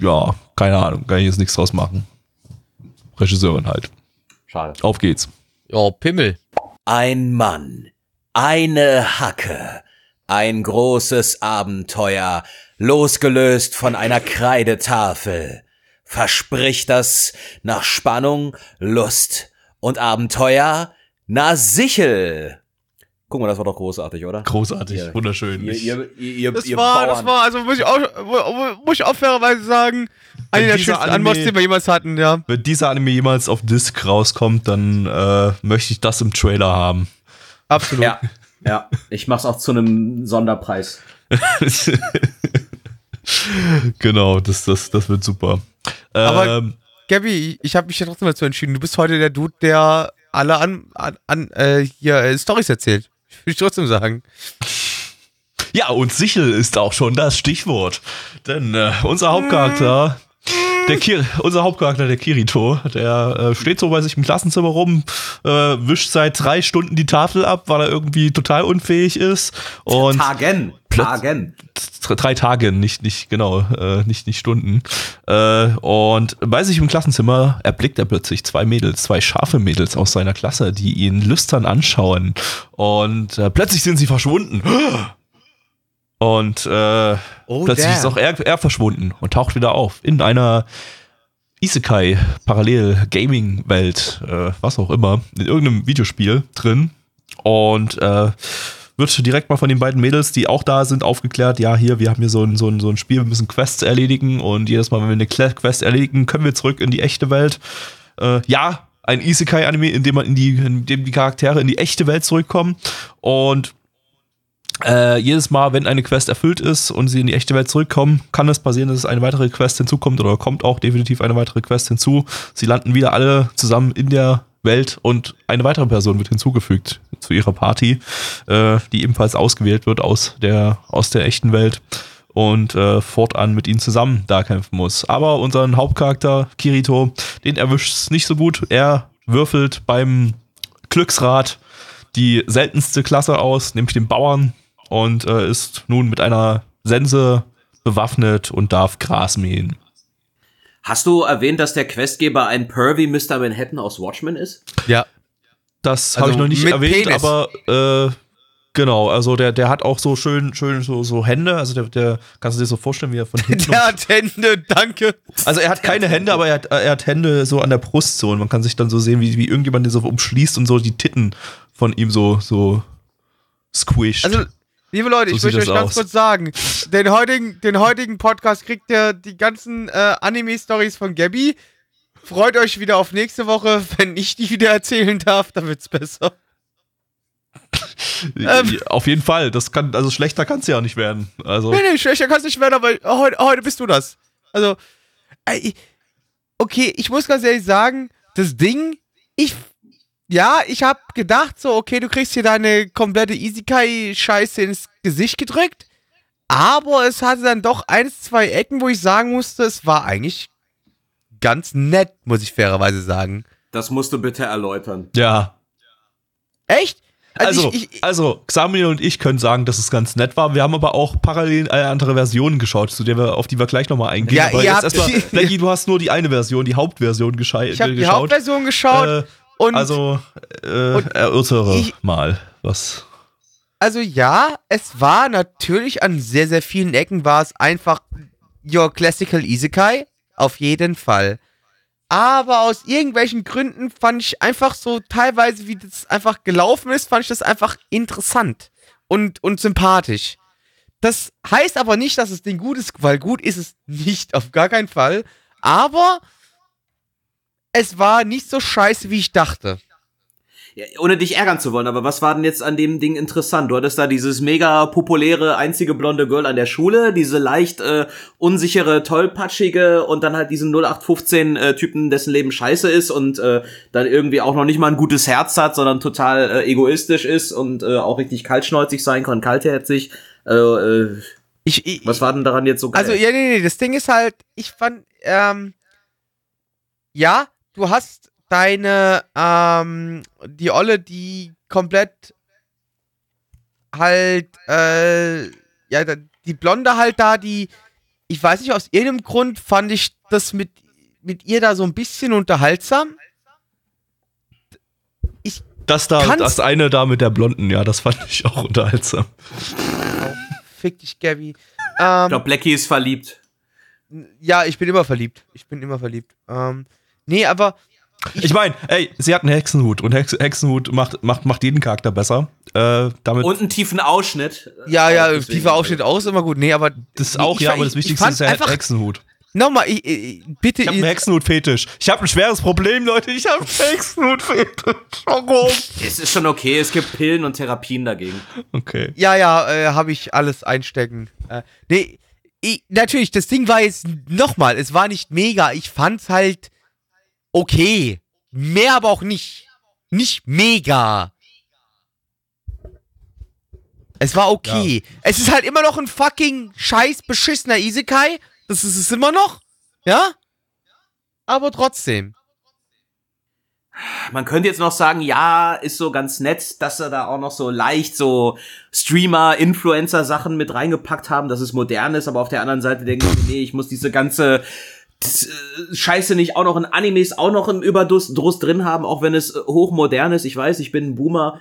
ja, keine Ahnung, kann ich jetzt nichts draus machen. Regisseurin halt. Schade. Auf geht's. Ja, Pimmel. Ein Mann, eine Hacke, ein großes Abenteuer, losgelöst von einer Kreidetafel. Verspricht das nach Spannung, Lust und Abenteuer? Na sichel! Guck mal, das war doch großartig, oder? Großartig, Ja. wunderschön. Ihr, Ich- ihr, ihr, Das ihr war, Bauern. das war, also muss ich auch, mu- muss ich auch fairerweise sagen, einer der schönsten Anime- Anmods, den wir jemals hatten, ja. Wenn dieser Anime jemals auf Disc rauskommt, dann äh, möchte ich das im Trailer haben. Absolut. Ja, ja. Ich mach's auch zu einem Sonderpreis. genau, das, das, das wird super. Aber- Ähm, Gabby, ich habe mich ja trotzdem dazu entschieden. Du bist heute der Dude, der alle an, an, an äh, hier äh, Stories erzählt. Würde ich trotzdem sagen. ja, und Sichel ist auch schon das Stichwort. Denn äh, unser Hauptcharakter, der Kir unser Hauptcharakter, der Kirito, der äh, steht so bei sich im Klassenzimmer rum, äh, wischt seit drei Stunden die Tafel ab, weil er irgendwie total unfähig ist. Und Tagen. Tagen. drei Tage, nicht, nicht, genau, äh, nicht, nicht Stunden. Äh, und bei sich im Klassenzimmer erblickt er plötzlich zwei Mädels, zwei scharfe Mädels aus seiner Klasse, die ihn lüstern anschauen. Und äh, plötzlich sind sie verschwunden. Und äh, Oh, plötzlich ist auch er, er verschwunden und taucht wieder auf in einer Isekai, Parallel-Gaming-Welt, äh, was auch immer, in irgendeinem Videospiel drin. Und äh, wird direkt mal von den beiden Mädels, die auch da sind, aufgeklärt, ja, hier, wir haben hier so ein, so ein, so ein Spiel, wir müssen Quests erledigen und jedes Mal, wenn wir eine Quest erledigen, können wir zurück in die echte Welt. Äh, ja, ein Isekai-Anime, in dem man in die, in dem die Charaktere in die echte Welt zurückkommen und äh, jedes Mal, wenn eine Quest erfüllt ist und sie in die echte Welt zurückkommen, kann es passieren, dass es eine weitere Quest hinzukommt oder kommt auch definitiv eine weitere Quest hinzu. Sie landen wieder alle zusammen in der Welt und eine weitere Person wird hinzugefügt zu ihrer Party, äh, die ebenfalls ausgewählt wird aus der, aus der echten Welt und äh, fortan mit ihnen zusammen da kämpfen muss. Aber unseren Hauptcharakter Kirito, den erwischt es nicht so gut. Er würfelt beim Glücksrad die seltenste Klasse aus, nämlich den Bauern, und äh, ist nun mit einer Sense bewaffnet und darf Gras mähen. Hast du erwähnt, dass der Questgeber ein Pervy Mr. Manhattan aus Watchmen ist? Ja. Das Also habe ich noch nicht erwähnt, Penis. aber äh, genau, also der, der hat auch so schön, schön so, so Hände, also der, der kannst du dir so vorstellen, wie er von hinten. Der hat Hände, danke. also er hat keine Hände, aber er hat, er hat Hände so an der Brust so und man kann sich dann so sehen, wie, wie irgendjemand den so umschließt und so die Titten von ihm so, so squished. Also, liebe Leute, So ich möchte euch ganz aus. kurz sagen, den heutigen, den heutigen Podcast kriegt ihr die ganzen äh, Anime-Stories von Gabby. Freut euch wieder auf nächste Woche. Wenn ich die wieder erzählen darf, dann wird's besser. ähm. Auf jeden Fall, das kann, also schlechter kann es ja nicht werden. Also. Nee, nee, schlechter kann's nicht werden, aber heute, heute bist du das. Also, okay, ich muss ganz ehrlich sagen, das Ding, ich, ja, ich hab gedacht so, okay, du kriegst hier deine komplette Isekai-Scheiße ins Gesicht gedrückt, aber es hatte dann doch eins, zwei Ecken, wo ich sagen musste, es war eigentlich ganz nett, muss ich fairerweise sagen. Das musst du bitte erläutern. Ja. Echt? Also, ich, ich, also Xamil und ich können sagen, dass es ganz nett war. Wir haben aber auch parallel eine andere Version geschaut, zu der wir, auf die wir gleich nochmal eingehen. Ja, aber jetzt erstmal, Blackie, du hast nur die eine Version, die Hauptversion geschei- ich habe die geschaut. Hauptversion geschaut Äh, und also, äh, erörtere ich- mal, was. Also ja, es war natürlich an sehr, sehr vielen Ecken war es einfach your classical Isekai. Auf jeden Fall. aber aus irgendwelchen Gründen fand ich einfach so teilweise, wie das einfach gelaufen ist, fand ich das einfach interessant und, und sympathisch. Das heißt aber nicht, dass das Ding gut ist, weil gut ist es nicht, auf gar keinen Fall. Aber es war nicht so scheiße, wie ich dachte. Ja, ohne dich ärgern zu wollen, aber was war denn jetzt an dem Ding interessant? Du hattest da dieses mega populäre einzige blonde Girl an der Schule, diese leicht äh, unsichere, tollpatschige und dann halt diesen 0815 äh, Typen, dessen Leben scheiße ist und äh, dann irgendwie auch noch nicht mal ein gutes Herz hat, sondern total äh, egoistisch ist und äh, auch richtig kaltschnäuzig sein kann, kaltherzig. Äh, äh, Ich, ich, was war denn daran jetzt so geil? Also, ja, nee, nee, das Ding ist halt, ich fand, ähm, ja, du hast deine, ähm, die Olle, die komplett halt, äh, ja, die Blonde halt da, die, ich weiß nicht, aus irgendeinem Grund fand ich das mit, mit ihr da so ein bisschen unterhaltsam. Das da, das eine da mit der Blonden, ja, das fand ich auch unterhaltsam. Fick dich, Gabby. ich Ähm, glaube, Blackie ist verliebt. ja, ich bin immer verliebt. Ich bin immer verliebt. Ähm, nee, aber Ich meine, ey, sie hat einen Hexenhut und Hex Hexenhut macht, macht, macht jeden Charakter besser. Äh, damit Und einen tiefen Ausschnitt. ja, ja, Deswegen- tiefer Ausschnitt auch ist immer gut. Nee, aber das ist auch, ich ja, fand- aber das ich- ich Wichtigste ist der einfach- Hexenhut. Nochmal, ich, ich, bitte. Ich habe einen Hexenhut-Fetisch. Ich habe ein schweres Problem, Leute. Ich habe einen Hexenhut-Fetisch. Warum? Es ist schon okay, es gibt Pillen und Therapien dagegen. Okay. Ja, ja, äh, habe ich alles einstecken. Äh, nee, ich, natürlich, das Ding war jetzt nochmal, es war nicht mega. Ich fand's halt okay. Mehr aber auch nicht. Nicht mega. Es war okay. Es ist halt immer noch ein fucking scheiß beschissener Isekai. Das ist es immer noch. Ja? Aber trotzdem. Man könnte jetzt noch sagen, ja, ist so ganz nett, dass sie da auch noch so leicht so Streamer, Influencer-Sachen mit reingepackt haben, dass es modern ist, aber auf der anderen Seite denke ich, nee, ich muss diese ganze äh, Scheiße nicht auch noch in Animes auch noch im Überdruss Druss drin haben, auch wenn es äh, hochmodern ist. Ich weiß, ich bin ein Boomer.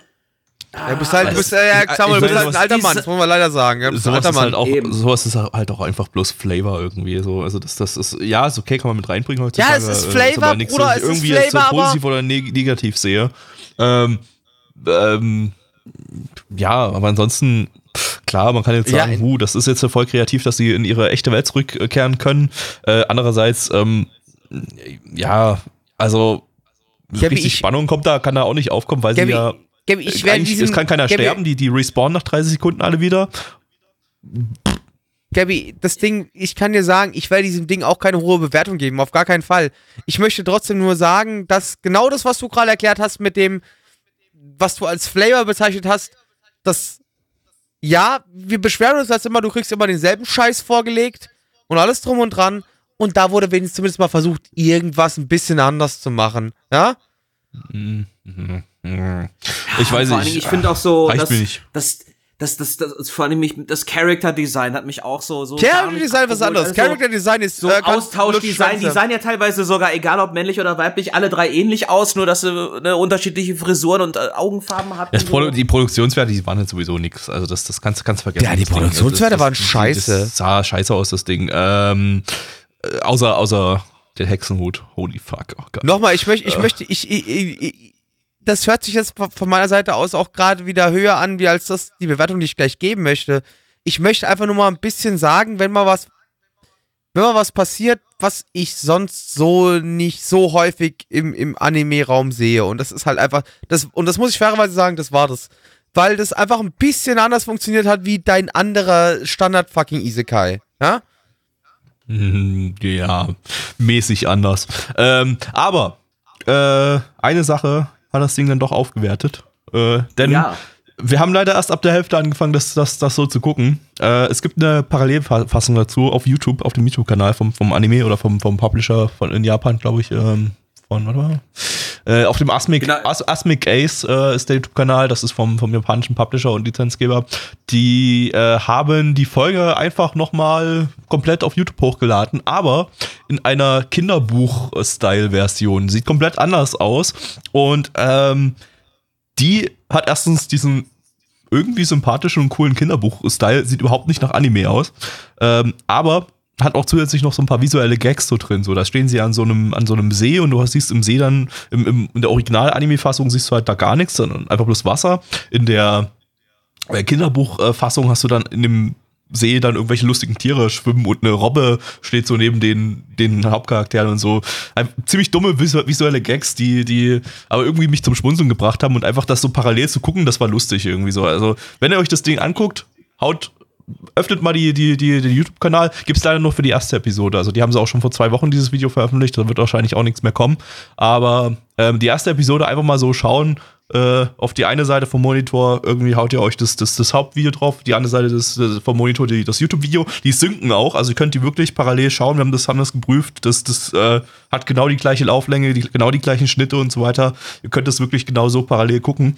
Ja, du bist halt, du bist, äh, ja, Samuel, bist halt ein alter Mann, das muss man leider sagen. Ja, Sowas alter ist, Mann. halt auch, Eben. sowas ist halt auch einfach bloß Flavor irgendwie so. Also das, das ist, ja, ist okay, kann man mit reinbringen heutzutage. Ja, es ist äh, Flavor, aber nichts, Bruder, es ich ist irgendwie jetzt so Flavor, aber- positiv oder neg negativ sehe. Ähm, ähm, ja, aber ansonsten, klar, man kann jetzt Ja, sagen, in- hu, das ist jetzt voll kreativ, dass sie in ihre echte Welt zurückkehren können. Äh, andererseits, ähm, ja, also Gabi, richtig ich- Spannung kommt da, kann da auch nicht aufkommen, weil Gabi, sie ja Gabi, ich werde diesem, es kann keiner Gabi, sterben, die, die respawnen nach 30 Sekunden alle wieder. Gabi, das Ding, ich kann dir sagen, ich werde diesem Ding auch keine hohe Bewertung geben, auf gar keinen Fall. Ich möchte trotzdem nur sagen, dass genau das, was du gerade erklärt hast mit dem, was du als Flavor bezeichnet hast, das, ja, wir beschweren uns das immer, du kriegst immer denselben Scheiß vorgelegt und alles drum und dran. Und da wurde wenigstens zumindest mal versucht, irgendwas ein bisschen anders zu machen. Ja? Ich weiß vor allen Dingen, nicht. ich finde auch so, dass, nicht. Das, das, das, das, vor allem mich, das Character Design hat mich auch so, so. Character Design was anderes. Also Character Design ist So äh, Austauschdesign, die sahen ja teilweise sogar, egal ob männlich oder weiblich, alle drei ähnlich aus, nur dass sie eine unterschiedliche Frisuren und äh, Augenfarben hatten. So. die Produktionswerte, die waren halt sowieso nix. Also das, das kannst du kannst vergessen. Ja, die Ding. Produktionswerte das, waren das, scheiße. Das sah scheiße aus, das Ding. Ähm, äh, außer, außer den Hexenhut. Holy fuck. Oh Gott. Nochmal, ich möchte, ich möchte, ich, ich, ich, ich, das hört sich jetzt von meiner Seite aus auch gerade wieder höher an, wie als das die Bewertung, die ich gleich geben möchte. Ich möchte einfach nur mal ein bisschen sagen, wenn mal was, wenn mal was passiert, was ich sonst so nicht so häufig im, im Anime-Raum sehe. Und das ist halt einfach, das, und das muss ich fairerweise sagen, das war das. Weil das einfach ein bisschen anders funktioniert hat, wie dein anderer Standard-fucking Isekai. Ja? Ja, mäßig anders. Ähm, aber äh, eine Sache hat das Ding dann doch aufgewertet. Äh, denn Ja. wir haben leider erst ab der Hälfte angefangen, das, das, das so zu gucken. Äh, es gibt eine Parallelfassung dazu auf YouTube, auf dem YouTube-Kanal vom, vom Anime oder vom, vom Publisher von in Japan, glaube ich. Ähm, von, warte mal. Äh, auf dem Asmic, Genau. As, Asmic Ace äh, ist der YouTube-Kanal, das ist vom, vom japanischen Publisher und Lizenzgeber. Die äh, haben die Folge einfach nochmal komplett auf YouTube hochgeladen, aber in einer Kinderbuch-Style-Version. Sieht komplett anders aus. Und ähm, die hat erstens diesen irgendwie sympathischen und coolen Kinderbuch-Style, sieht überhaupt nicht nach Anime aus. Ähm, aber hat auch zusätzlich noch so ein paar visuelle Gags so drin. So, da stehen sie an so einem, an so einem See und du siehst im See dann, im, im, in der Original-Anime-Fassung siehst du halt da gar nichts, sondern einfach bloß Wasser. In der äh, Kinderbuchfassung hast du dann in dem See dann irgendwelche lustigen Tiere schwimmen und eine Robbe steht so neben den, den Hauptcharakteren und so. Ein, ziemlich dumme visuelle Gags, die, die aber irgendwie mich zum Schmunzeln gebracht haben und einfach das so parallel zu gucken, das war lustig irgendwie so. Also, wenn ihr euch das Ding anguckt, haut öffnet mal die, die, die, den YouTube-Kanal. Gibt es leider nur für die erste Episode. Also die haben sie auch schon vor zwei Wochen dieses Video veröffentlicht. Da wird wahrscheinlich auch nichts mehr kommen. Aber ähm, die erste Episode einfach mal so schauen. Äh, auf die eine Seite vom Monitor irgendwie haut ihr euch das, das, das Hauptvideo drauf, die andere Seite des, vom Monitor die, das YouTube-Video. Die synken auch, also ihr könnt die wirklich parallel schauen. Wir haben das, haben das geprüft. Das, das äh, hat genau die gleiche Lauflänge, die, genau die gleichen Schnitte und so weiter. Ihr könnt das wirklich genau so parallel gucken.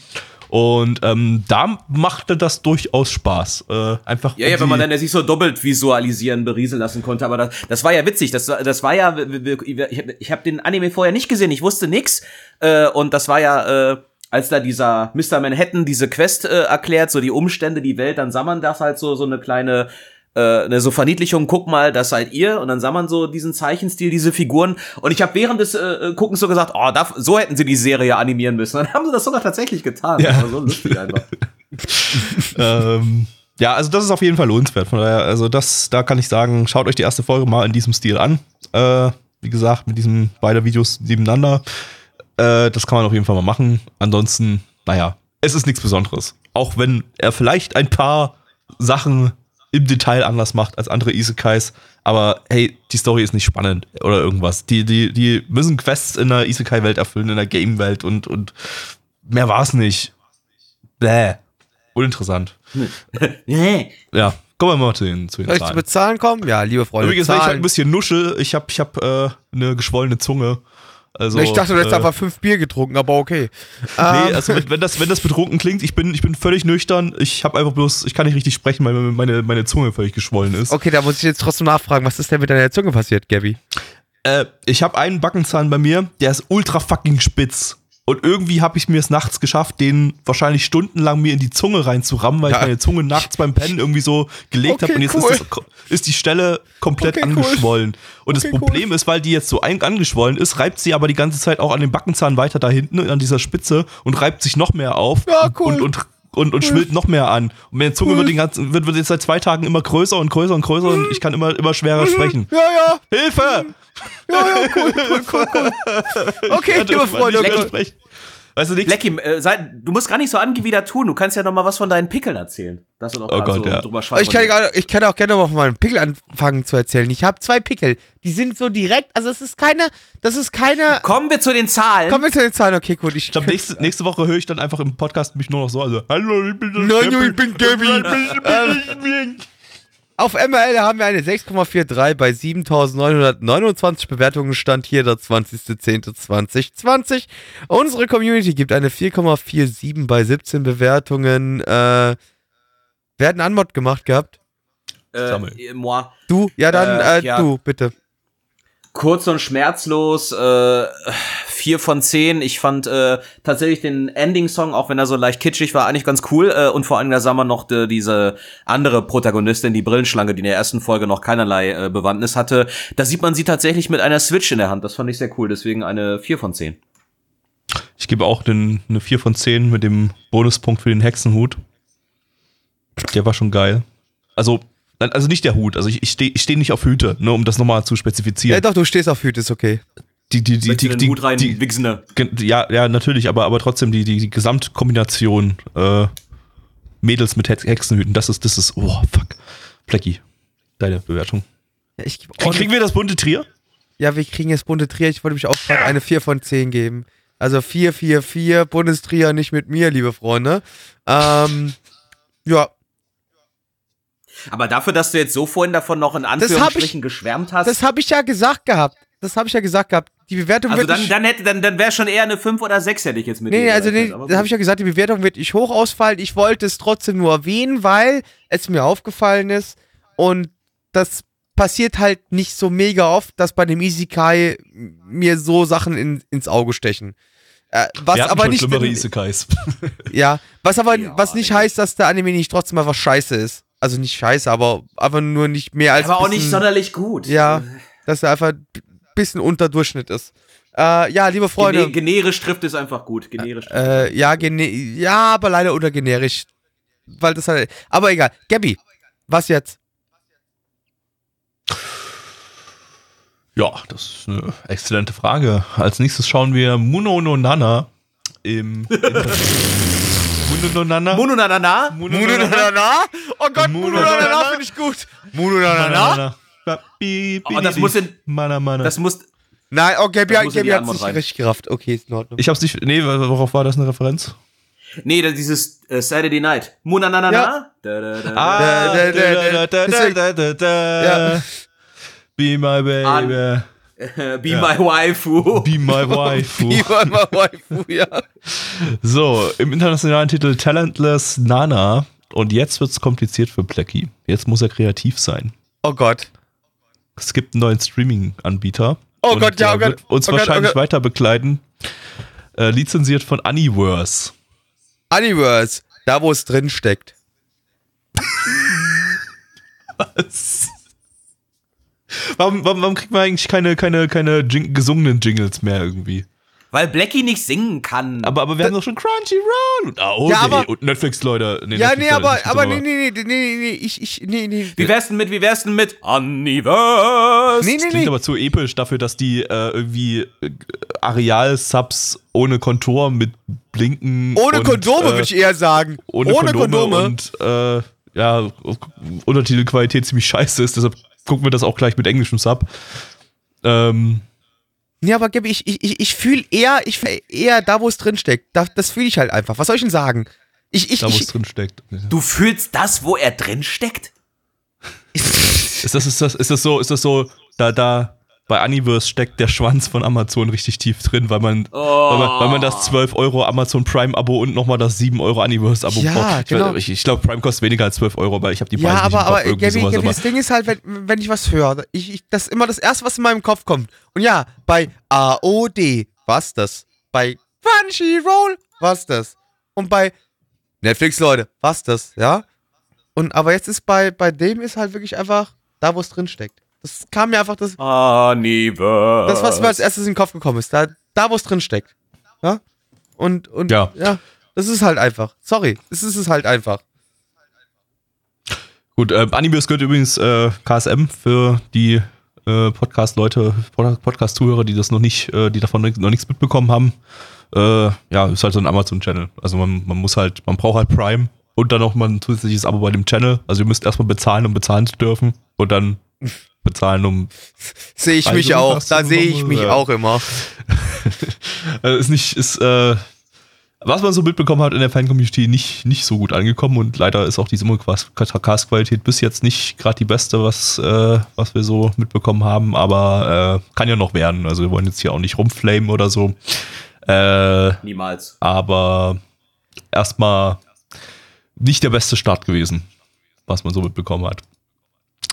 Und ähm, da machte das durchaus Spaß. Äh, einfach ja, ja, wenn man dann sich so doppelt visualisieren, berieseln lassen konnte. Aber das, das war ja witzig. Das, das war ja, ich habe hab den Anime vorher nicht gesehen. Ich wusste nix. Äh, und das war ja, äh, als da dieser Mr. Manhattan diese Quest äh, erklärt, so die Umstände, die Welt, dann sah man das halt so, so eine kleine eine so Verniedlichung, guck mal, das seid ihr. Und dann sah man so diesen Zeichenstil, diese Figuren. Und ich habe während des äh, Guckens so gesagt, oh, da, so hätten sie die Serie animieren müssen. Dann haben sie das sogar tatsächlich getan. Ja. So lustig einfach. ähm, ja, also das ist auf jeden Fall lohnenswert. Von daher, also das, da kann ich sagen, schaut euch die erste Folge mal in diesem Stil an. Äh, wie gesagt, mit diesen beiden Videos nebeneinander. Äh, das kann man auf jeden Fall mal machen. Ansonsten, naja, es ist nichts Besonderes. Auch wenn er vielleicht ein paar Sachen im Detail anders macht als andere Isekais. Aber hey, die Story ist nicht spannend oder irgendwas. Die, die, die müssen Quests in der Isekai-Welt erfüllen, in der Game-Welt und, und mehr war's nicht. Bäh. Uninteressant. ja, kommen wir mal zu den, zu den Soll ich zu bezahlen kommen? Ja, liebe Freunde. Übrigens, weil ich halt ein bisschen nuschel, ich habe ich hab, äh, eine geschwollene Zunge. Also, ich dachte, du hättest äh, einfach fünf Bier getrunken, aber okay. Nee, ähm. also wenn, das, wenn das betrunken klingt, ich bin, ich bin völlig nüchtern. Ich habe einfach bloß, ich kann nicht richtig sprechen, weil meine, meine Zunge völlig geschwollen ist. Okay, da muss ich jetzt trotzdem nachfragen, was ist denn mit deiner Zunge passiert, Gabby? Äh, ich habe einen Backenzahn bei mir, der ist ultra fucking spitz. Und irgendwie habe ich mir es nachts geschafft, den wahrscheinlich stundenlang mir in die Zunge reinzurammen, weil ja. ich meine Zunge nachts beim Pennen irgendwie so gelegt okay, habe und jetzt cool. ist, das, ist, die Stelle komplett okay, angeschwollen. Cool. Und okay, das Problem cool. ist, weil die jetzt so angeschwollen ist, reibt sie aber die ganze Zeit auch an den Backenzahn weiter da hinten an dieser Spitze und reibt sich noch mehr auf ja, cool. und, und und, und schwillt noch mehr an. Und meine Zunge wird, den ganzen, wird, wird jetzt seit zwei Tagen immer größer und größer und größer und ich kann immer, immer schwerer mhm. sprechen. Ja, ja. Hilfe! Ja, ja, cool, cool, cool, cool. Okay, liebe Freunde. Okay. Weißt du nichts? Lecky, äh, sei, du musst gar nicht so angewidert tun. Du kannst ja noch mal was von deinen Pickeln erzählen. Dass du noch oh Gott, so ja. drüber ich kann, ich kann auch gerne mal von meinen Pickel anfangen zu erzählen. Ich habe zwei Pickel. Die sind so direkt, also es ist keine, das ist keine. Kommen wir zu den Zahlen. Kommen wir zu den Zahlen, okay, gut. Ich, ich glaube, nächste, nächste Woche höre ich dann einfach im Podcast mich nur noch so, also, hallo, ich bin Nein, ich bin Gabby. Auf MRL haben wir eine 6,43 bei 7929 Bewertungen. Stand hier der 20.10.2020. Unsere Community gibt eine 4,47 bei 17 Bewertungen. Äh, wer hat einen Anmod gemacht gehabt? Äh, moi. Du? Ja, dann äh, äh, ja. du, bitte kurz und schmerzlos, äh, vier von zehn. Ich fand äh, tatsächlich den Ending-Song, auch wenn er so leicht kitschig war, eigentlich ganz cool. Äh, und vor allem da sah man noch de, diese andere Protagonistin, die Brillenschlange, die in der ersten Folge noch keinerlei äh, Bewandtnis hatte. Da sieht man sie tatsächlich mit einer Switch in der Hand. Das fand ich sehr cool. Deswegen eine vier von zehn. Ich gebe auch den, eine vier von zehn mit dem Bonuspunkt für den Hexenhut. Der war schon geil. Also also nicht der Hut, also ich, ich stehe ich steh nicht auf Hüte, nur um das nochmal zu spezifizieren. Ja, doch, du stehst auf Hüte, ist okay. Die, die, die, die, die, Hut rein, die, Wichsende. Ja, ja, natürlich, aber, aber trotzdem die, die, die Gesamtkombination äh, Mädels mit Hexenhüten, das ist, das ist, oh, fuck. Plecki, deine Bewertung. Ja, ich, Kriegen wir das bunte Trier? Ja, wir kriegen jetzt bunte Trier. Ich wollte mich auch gerade eine 4 von 10 geben. Also 4, 4, 4, Bundestrier nicht mit mir, liebe Freunde. Ähm, ja, aber dafür, dass du jetzt so vorhin davon noch in Anführungsstrichen ich, geschwärmt hast. Das habe ich ja gesagt gehabt. Das habe ich ja gesagt gehabt. Die Bewertung also wird dann, dann hätte dann, dann wäre schon eher eine 5 oder 6 hätte ich jetzt mit Nee, also nee, da habe ich ja gesagt, die Bewertung wird nicht hoch ausfallen. Ich wollte es trotzdem nur erwähnen, weil es mir aufgefallen ist und das passiert halt nicht so mega oft, dass bei dem Isekai mir so Sachen in, ins Auge stechen. Äh, was aber nicht Isekais. ja, was aber ja, was nicht heißt, dass der Anime nicht trotzdem einfach scheiße ist. Also nicht scheiße, aber einfach nur nicht mehr als. Aber auch nicht bisschen- sonderlich gut. Ja, dass er einfach ein bisschen unter Durchschnitt ist. Äh, ja, liebe Freunde. Gene generisch trifft es einfach gut. Generisch. Äh, ja, gene ja, aber leider unter generisch. Weil das halt. Aber egal. Gabby, was jetzt? Ja, das ist eine exzellente Frage. Als nächstes schauen wir Muno no Nana im Internet. Muno no Nana? Muno na na na. Muno Muno na na na? Oh Gott, Muno Muno na na na na na. finde ich gut. Muno na na na? Oh, das muss in- Mana, mana. Das muss. Nein, oh, Gabby die hat sich richtig gerafft. Okay, ist in Ordnung. ich hab's nicht. Nee, worauf war das eine Referenz? Nee, das dieses äh, Saturday Night. Muna na na Ja. na. Da, da, da, Ah, da, da, da, da, deswegen- da, da, da. Ja. Be my baby. An- Be Be my waifu. my wife. Lieber mal Waifu, ja. So, im internationalen Titel Talentless Nana. Und jetzt wird's kompliziert für Plecky. Jetzt muss er kreativ sein. Oh Gott. Es gibt einen neuen Streaming-Anbieter. Oh Und Gott, ja, der oh Gott. Wird uns Oh Gott, oh wahrscheinlich Gott. weiter begleiten. Äh, lizenziert von Universe. Universe, da wo es drin steckt. Warum, warum, warum kriegt man eigentlich keine, keine, keine Jing gesungenen Jingles mehr irgendwie? Weil Blackie nicht singen kann. Aber, aber wir haben doch schon Crunchyroll und, oh, Ja, nee, aber- und Netflix, Leute. Nee, Ja, Netflix, nee, aber, aber gesungen, nee, nee, nee, nee, nee, ich, ich, nee, nee. wie wär's denn mit, wie wär's denn mit Universe? Nee, Das nee, klingt nee. aber zu episch dafür, dass die äh, irgendwie äh, Areal-Subs ohne Kontor mit Blinken. Ohne und, Kondome, äh, würde ich eher sagen. ohne, Kondome, und äh, ja, Untertitelqualität ziemlich scheiße ist. Deshalb gucken wir das auch gleich mit englischem Sub. Ähm, Nee, aber Gabi, ich, ich, ich, ich fühle eher, ich fühl eher da, wo es drin steckt. Da, das fühle ich halt einfach. Was soll ich denn sagen? Ich, ich, da, wo es ich, drin steckt. Du fühlst das, wo er drin steckt? Ist das, ist das, ist das so, ist das so, da, da, bei Universe steckt der Schwanz von Amazon richtig tief drin, weil man, Oh. weil man, weil man das 12 Euro Amazon Prime Abo und nochmal das 7 Euro Universe Abo Ja, braucht. Ich, genau. ich, ich glaube, Prime kostet weniger als 12 Euro, aber ich habe die Preise ja, aber, nicht im aber Kopf, irgendwie Gabi, sowas, aber das Ding ist halt, wenn, wenn ich was höre, ich, ich, das ist immer das Erste, was in meinem Kopf kommt. Und ja, bei AOD, was das? Bei Crunchyroll, was das? Und bei Netflix, Leute, was das? Ja? Und aber jetzt ist bei, bei dem ist halt wirklich einfach da, wo es drin steckt. Das kam mir einfach das, Universe. das was mir als erstes in den Kopf gekommen ist. Da, da wo es drin steckt. Ja? Und, und, Ja. ja. Das ist halt einfach. Sorry, es ist es halt einfach. Gut, äh, Animeos gehört übrigens äh, KSM für die äh, Podcast-Leute, Pod- Podcast-Zuhörer, die das noch nicht, äh, die davon noch nichts mitbekommen haben. Äh, ja, ist halt so ein Amazon-Channel. Also man, man muss halt, man braucht halt Prime und dann noch mal ein zusätzliches Abo bei dem Channel. Also ihr müsst erstmal bezahlen, um bezahlen zu dürfen und dann bezahlen, um Sehe ich Also, mich auch. Da sehe ich mich ja. auch immer. äh, ist nicht, ist, äh, was man so mitbekommen hat in der Fan-Community, nicht, nicht so gut angekommen und leider ist auch die Simulcast-Qualität bis jetzt nicht gerade die beste, was, äh, was wir so mitbekommen haben, aber äh, kann ja noch werden. Also wir wollen jetzt hier auch nicht rumflamen oder so. Äh, Niemals. aber erstmal nicht der beste Start gewesen, was man so mitbekommen hat.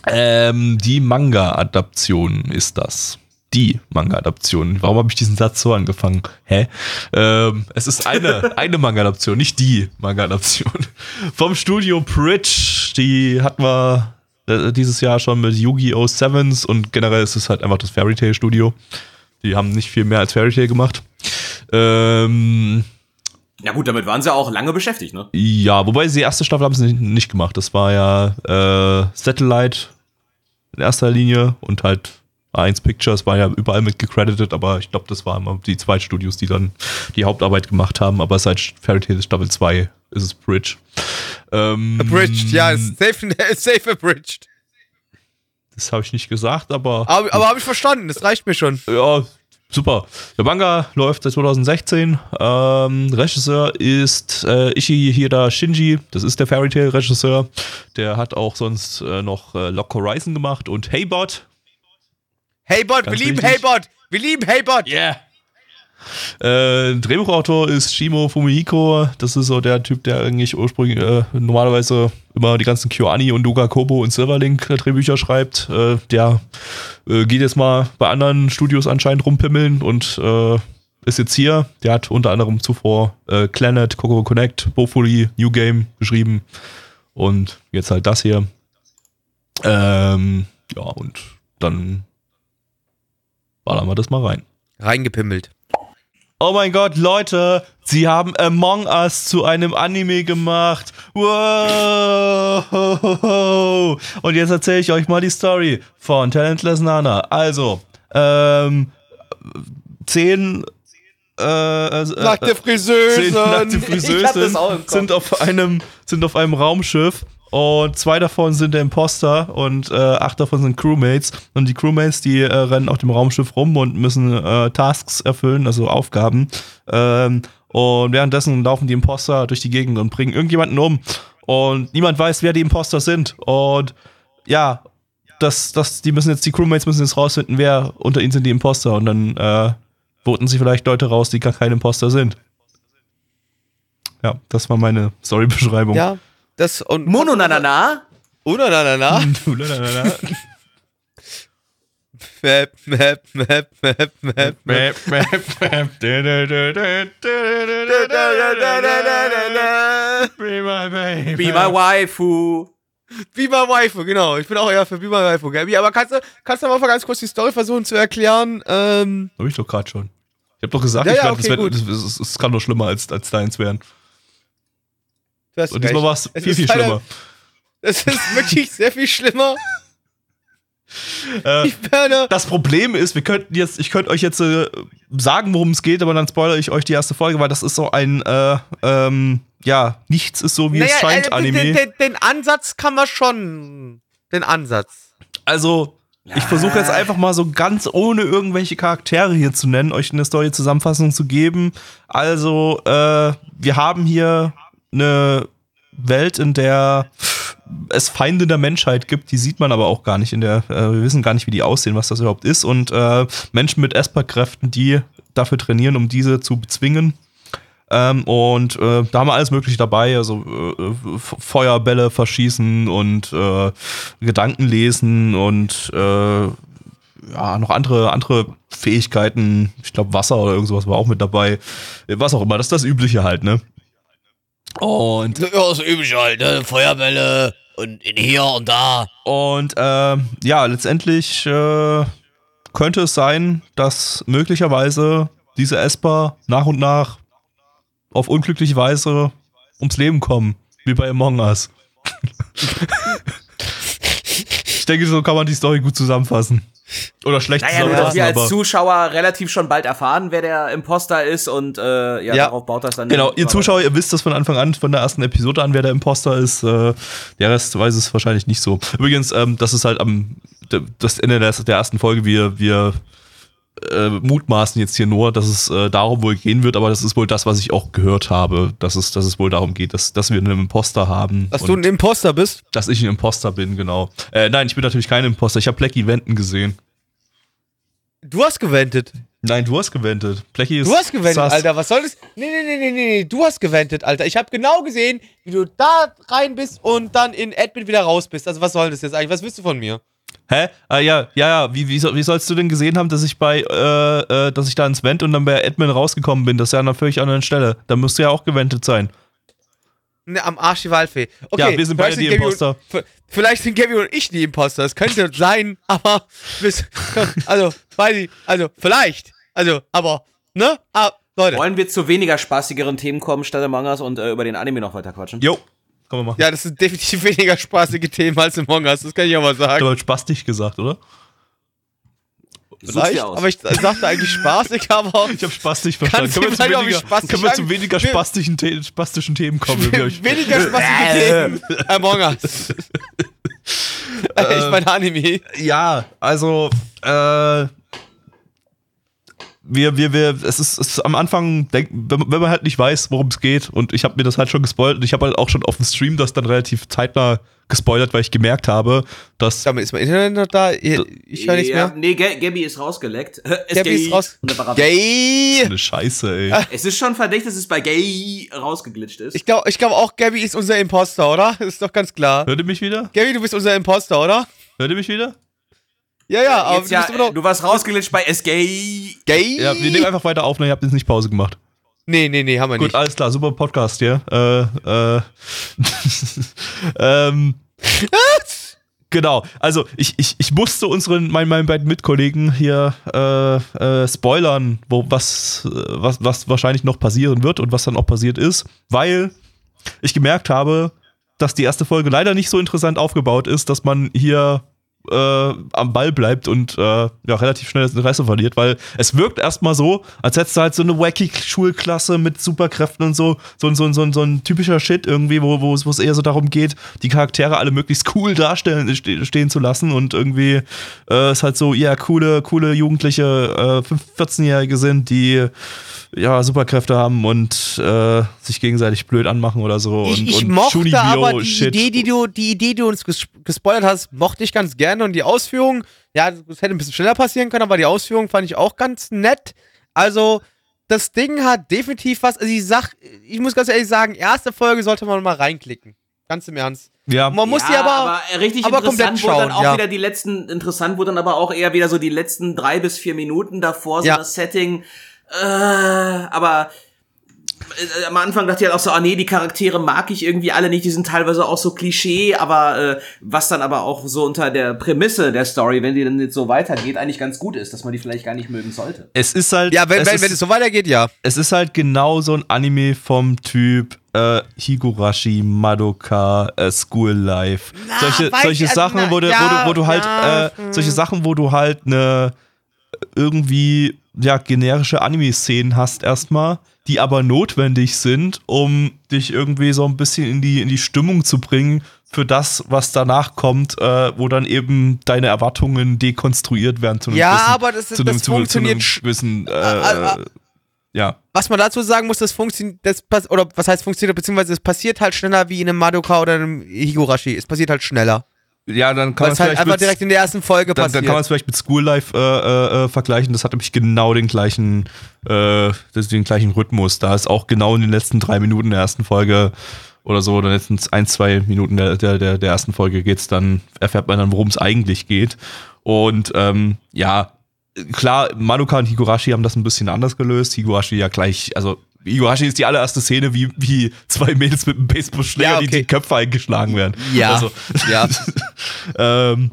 Ähm, die Manga-Adaption ist das. Die Manga-Adaption. Warum habe ich diesen Satz so angefangen? Hä? Ähm, es ist eine, eine Manga-Adaption, nicht die Manga-Adaption. Vom Studio Bridge. Die hatten wir äh, dieses Jahr schon mit Yu-Gi-Oh! Sevens und generell ist es halt einfach das Fairy Tail Studio. Die haben nicht viel mehr als Fairy Tail gemacht. Ähm, Ja gut, damit waren sie auch lange beschäftigt, ne? ja, wobei die erste Staffel haben sie nicht, nicht gemacht. Das war ja äh, Satellite in erster Linie und halt A1 Pictures war ja überall mit gecredited, aber ich glaube, das waren immer die zwei Studios, die dann die Hauptarbeit gemacht haben. Aber seit Fairy Tail Staffel 2 ist es Bridge. Ähm, Abridged, ja, ist safe, ist safe abridged. Das habe ich nicht gesagt, aber. Aber, aber habe ich verstanden, das reicht mir schon. Ja, super. Der Manga läuft seit 2016. Ähm, Regisseur ist äh, Ishihira Shinji. Das ist der Fairy Tail Regisseur. Der hat auch sonst äh, noch äh, Lock Horizon gemacht und Hey Bot. Hey Bot, wir lieben wichtig. Hey Bot, wir lieben Hey Bot. Yeah. Äh, Drehbuchautor ist Shimo Fumihiko. Das ist so der Typ, der eigentlich ursprünglich äh, normalerweise immer die ganzen KyoAni und Doga Kobo und Silverlink äh, Drehbücher schreibt. Äh, der äh, geht jetzt mal bei anderen Studios anscheinend rumpimmeln und äh, ist jetzt hier. Der hat unter anderem zuvor Planet, Coco Connect, Bofuli, New Game geschrieben Und jetzt halt das hier. Ähm, ja, und dann ballern wir das mal rein. Reingepimmelt. Oh mein Gott, Leute, sie haben Among Us zu einem Anime gemacht. Wow. Und jetzt erzähle ich euch mal die Story von Talentless Nana. Also, ähm, zehn äh, äh, Nackte zehn Friseusen. nackte Friseusen auch im Kopf. sind auf einem sind auf einem Raumschiff und zwei davon sind der Imposter und äh, acht davon sind Crewmates. Und die Crewmates die äh, rennen auf dem Raumschiff rum und müssen äh, Tasks erfüllen, also Aufgaben. Ähm, und währenddessen laufen die Imposter durch die Gegend und bringen irgendjemanden um. Und niemand weiß, wer die Imposter sind. Und ja, das, das, die müssen jetzt, die Crewmates müssen jetzt rausfinden, wer unter ihnen sind die Imposter. Und dann äh, voten sie vielleicht Leute raus, die gar keine Imposter sind. Ja, das war meine Story-Beschreibung. Ja, das und. Mononanana. Oder na na na. Lalalala. Map, map, map, map, map, map. Map, map, Be my baby. Be my waifu. Be my Waifu, genau. Ich bin auch eher für Be my Waifu, Gabi. Aber kannst du, kannst du mal ganz kurz die Story versuchen zu erklären? Ähm, Hab ich doch gerade schon. Ich hab doch gesagt, Ja, ich ja, werd, okay, das, werd, gut. das, das, das kann doch schlimmer als, als deins werden. Du hast Und diesmal war es viel, ist viel schlimmer. Es ist wirklich sehr viel schlimmer. Äh, Ich werde. Das Problem ist, wir könnten jetzt, ich könnte euch jetzt äh, sagen, worum es geht, aber dann spoilere ich euch die erste Folge, weil das ist so ein, äh, ähm, ja, nichts ist so, wie es scheint, äh, Anime. Den, den, den Ansatz kann man schon. Den Ansatz. Also, ich versuche jetzt einfach mal so ganz ohne irgendwelche Charaktere hier zu nennen, euch eine Story-Zusammenfassung zu geben. Also, äh, wir haben hier eine Welt, in der es Feinde der Menschheit gibt, die sieht man aber auch gar nicht in der, äh, wir wissen gar nicht, wie die aussehen, was das überhaupt ist. Und äh, Menschen mit Esper-Kräften, die dafür trainieren, um diese zu bezwingen. Ähm, und äh, da haben wir alles Mögliche dabei, also äh, Feuerbälle verschießen und äh, Gedanken lesen und äh, ja, noch andere, andere Fähigkeiten. Ich glaube, Wasser oder irgend sowas war auch mit dabei. Was auch immer, das ist das Übliche halt, ne? Und Ja, das übliche halt, ne? Feuerbälle und in hier und da. Und ähm, ja, letztendlich äh, könnte es sein, dass möglicherweise diese Esper nach und nach auf unglückliche Weise ums Leben kommen, wie bei Among Us. ich denke, so kann man die Story gut zusammenfassen. Oder schlecht Naja, nur dass zusammenfassen, wir als aber. Zuschauer relativ schon bald erfahren, wer der Imposter ist und äh, ja, Ja. darauf baut das dann. Genau, ihr Zuschauer, ihr wisst das von Anfang an, von der ersten Episode an, wer der Imposter ist. Äh, der Rest weiß es wahrscheinlich nicht so. Übrigens, ähm, das ist halt am das Ende der, der ersten Folge. Wir, wir äh, mutmaßen jetzt hier nur, dass es äh, darum wohl gehen wird, aber das ist wohl das, was ich auch gehört habe, dass es, dass es wohl darum geht, dass, dass wir einen Imposter haben. Dass du ein Imposter bist? dass ich ein Imposter bin, genau. Äh, nein, ich bin natürlich kein Imposter. Ich habe Plecky wenden gesehen. Du hast gewendet. Nein, du hast gewendet. Plecky ist Du hast gewendet, sass. Alter. Was soll das? Nee, nee, nee, nee, nee. Du hast gewendet, Alter. Ich habe genau gesehen, wie du da rein bist und dann in Admin wieder raus bist. Also, was soll das jetzt eigentlich? Was willst du von mir? Hä? Ah, ja, ja, ja. Wie, wie, wie sollst du denn gesehen haben, dass ich bei, äh, äh, dass ich da ins Vent und dann bei Admin rausgekommen bin? Das ist ja an einer völlig anderen Stelle. Da müsste ja auch gewendet sein. Ne, am Arsch die Waldfee. Okay, Ja, wir sind beide die Gaby Imposter. Und, vielleicht sind Gabby und ich die Imposter. Das könnte sein, aber. bis- Also, weiß ich. Also, vielleicht. Also, aber. Ne? Ah, Leute. Wollen wir zu weniger spaßigeren Themen kommen statt Among Us und äh, über den Anime noch weiter quatschen? Jo. Kann man machen. Ja, das sind definitiv weniger spaßige Themen als im Us. Das kann ich aber Ich sagen. habe spastisch gesagt, oder? Vielleicht, aber ich sagte eigentlich spaßig, aber. Ich habe spastisch verstanden. Können wir, weniger, spastisch können wir zu weniger spastischen, The spastischen Themen kommen? Weniger spaßige Themen. Among Us. Äh, ich meine Anime. Ja, also, äh, wir, wir, wir, es ist, es ist am Anfang, denk, wenn, man- wenn man halt nicht weiß, worum es geht, und ich habe mir das halt schon gespoilt, und ich habe halt auch schon auf dem Stream das dann relativ zeitnah gespoilert, weil ich gemerkt habe, dass. Damit ist mein Internet noch da. Ich höre nichts ja, mehr. Nee, Ga Gabby ist rausgeleckt. Es Gabby ist raus. Gay. Eine Scheiße, ey. Es ist schon verdächtig, dass es bei Gay rausgeglitscht ist. Ich glaube ich glaub auch, Gabby ist unser Imposter, oder? Ist doch ganz klar. Hört ihr mich wieder? Gabby, du bist unser Imposter, oder? Hört ihr mich wieder? Ja, ja, aber Jetzt du ja, immer noch du warst rausgeglitscht bei SG. gay. Ja, wir nehmen einfach weiter auf, ne? Ihr habt jetzt nicht Pause gemacht. Nee, nee, nee, haben wir Gut, nicht. alles klar, super Podcast hier. Äh, äh, ähm, genau, also ich, ich, ich musste unseren, meinen, meinen beiden Mitkollegen hier äh, äh, spoilern, wo, was, äh, was, was wahrscheinlich noch passieren wird und was dann auch passiert ist, weil ich gemerkt habe, dass die erste Folge leider nicht so interessant aufgebaut ist, dass man hier äh, am Ball bleibt und äh, ja, relativ schnell das Interesse verliert, weil es wirkt erstmal so, als hättest du halt so eine wacky Schulklasse mit Superkräften und so, so, so, so, so ein typischer Shit irgendwie, wo, es- eher so darum geht, die Charaktere alle möglichst cool darstellen, ste stehen zu lassen und irgendwie äh, es halt so, ja, coole, coole Jugendliche, äh, 5- 14-Jährige sind, die ja, Superkräfte haben und äh, sich gegenseitig blöd anmachen oder so. Ich, und, ich und mochte aber die. Idee, die du, die Idee, die du uns ges gespoilert hast, mochte ich ganz gerne und die Ausführung, ja, das hätte ein bisschen schneller passieren können, aber die Ausführung fand ich auch ganz nett. Also, das Ding hat definitiv was, also ich sag, ich muss ganz ehrlich sagen, erste Folge sollte man mal reinklicken. Ganz im Ernst. ja, Man muss ja, die aber, äh, richtig aber interessant komplett wurde dann schauen, auch ja. wieder die letzten, interessant wurde dann aber auch eher wieder so die letzten drei bis vier Minuten davor, so Ja. das Setting. Äh, aber am Anfang dachte ich halt auch so, ah nee, die Charaktere mag ich irgendwie alle nicht, die sind teilweise auch so Klischee, aber äh, was dann aber auch so unter der Prämisse der Story, wenn die dann jetzt so weitergeht, eigentlich ganz gut ist, dass man die vielleicht gar nicht mögen sollte. es ist halt. ja, wenn, es wenn, ist, wenn es so weitergeht, ja. es ist halt genau so ein Anime vom Typ äh, Higurashi, Madoka, äh, School Life. Na, solche solche also, Sachen, na, wo du, wo ja, du, wo du halt, ja, äh, solche Sachen, wo du halt eine irgendwie ja generische Anime-Szenen hast erstmal, die aber notwendig sind, um dich irgendwie so ein bisschen in die in die Stimmung zu bringen für das, was danach kommt, äh, wo dann eben deine Erwartungen dekonstruiert werden zu einem Ja, gewissen, aber das- zu einem, das zu, einem- zu funktioniert sch- gewissen, äh, ah, ja. Was man dazu sagen muss, das funktioniert, das oder was heißt funktioniert, beziehungsweise es passiert halt schneller wie in einem Madoka oder einem Higurashi. Es passiert halt schneller. Ja, dann kann man es halt vielleicht einfach mit, direkt in der ersten Folge dann, passiert. dann kann man es vielleicht mit School Life äh, äh, äh, vergleichen. Das hat nämlich genau den gleichen, äh, den gleichen Rhythmus. Da ist auch genau in den letzten drei Minuten der ersten Folge oder so, oder letzten ein, zwei Minuten der, der, der, der ersten Folge geht's dann, erfährt man dann, worum es eigentlich geht. Und ähm, ja, klar, Madoka und Higurashi haben das ein bisschen anders gelöst. Higurashi ja gleich, also Higurashi ist die allererste Szene, wie, wie zwei Mädels mit einem Baseballschläger, Ja, die okay. die Köpfe eingeschlagen werden. Ja. Also, ja. ähm,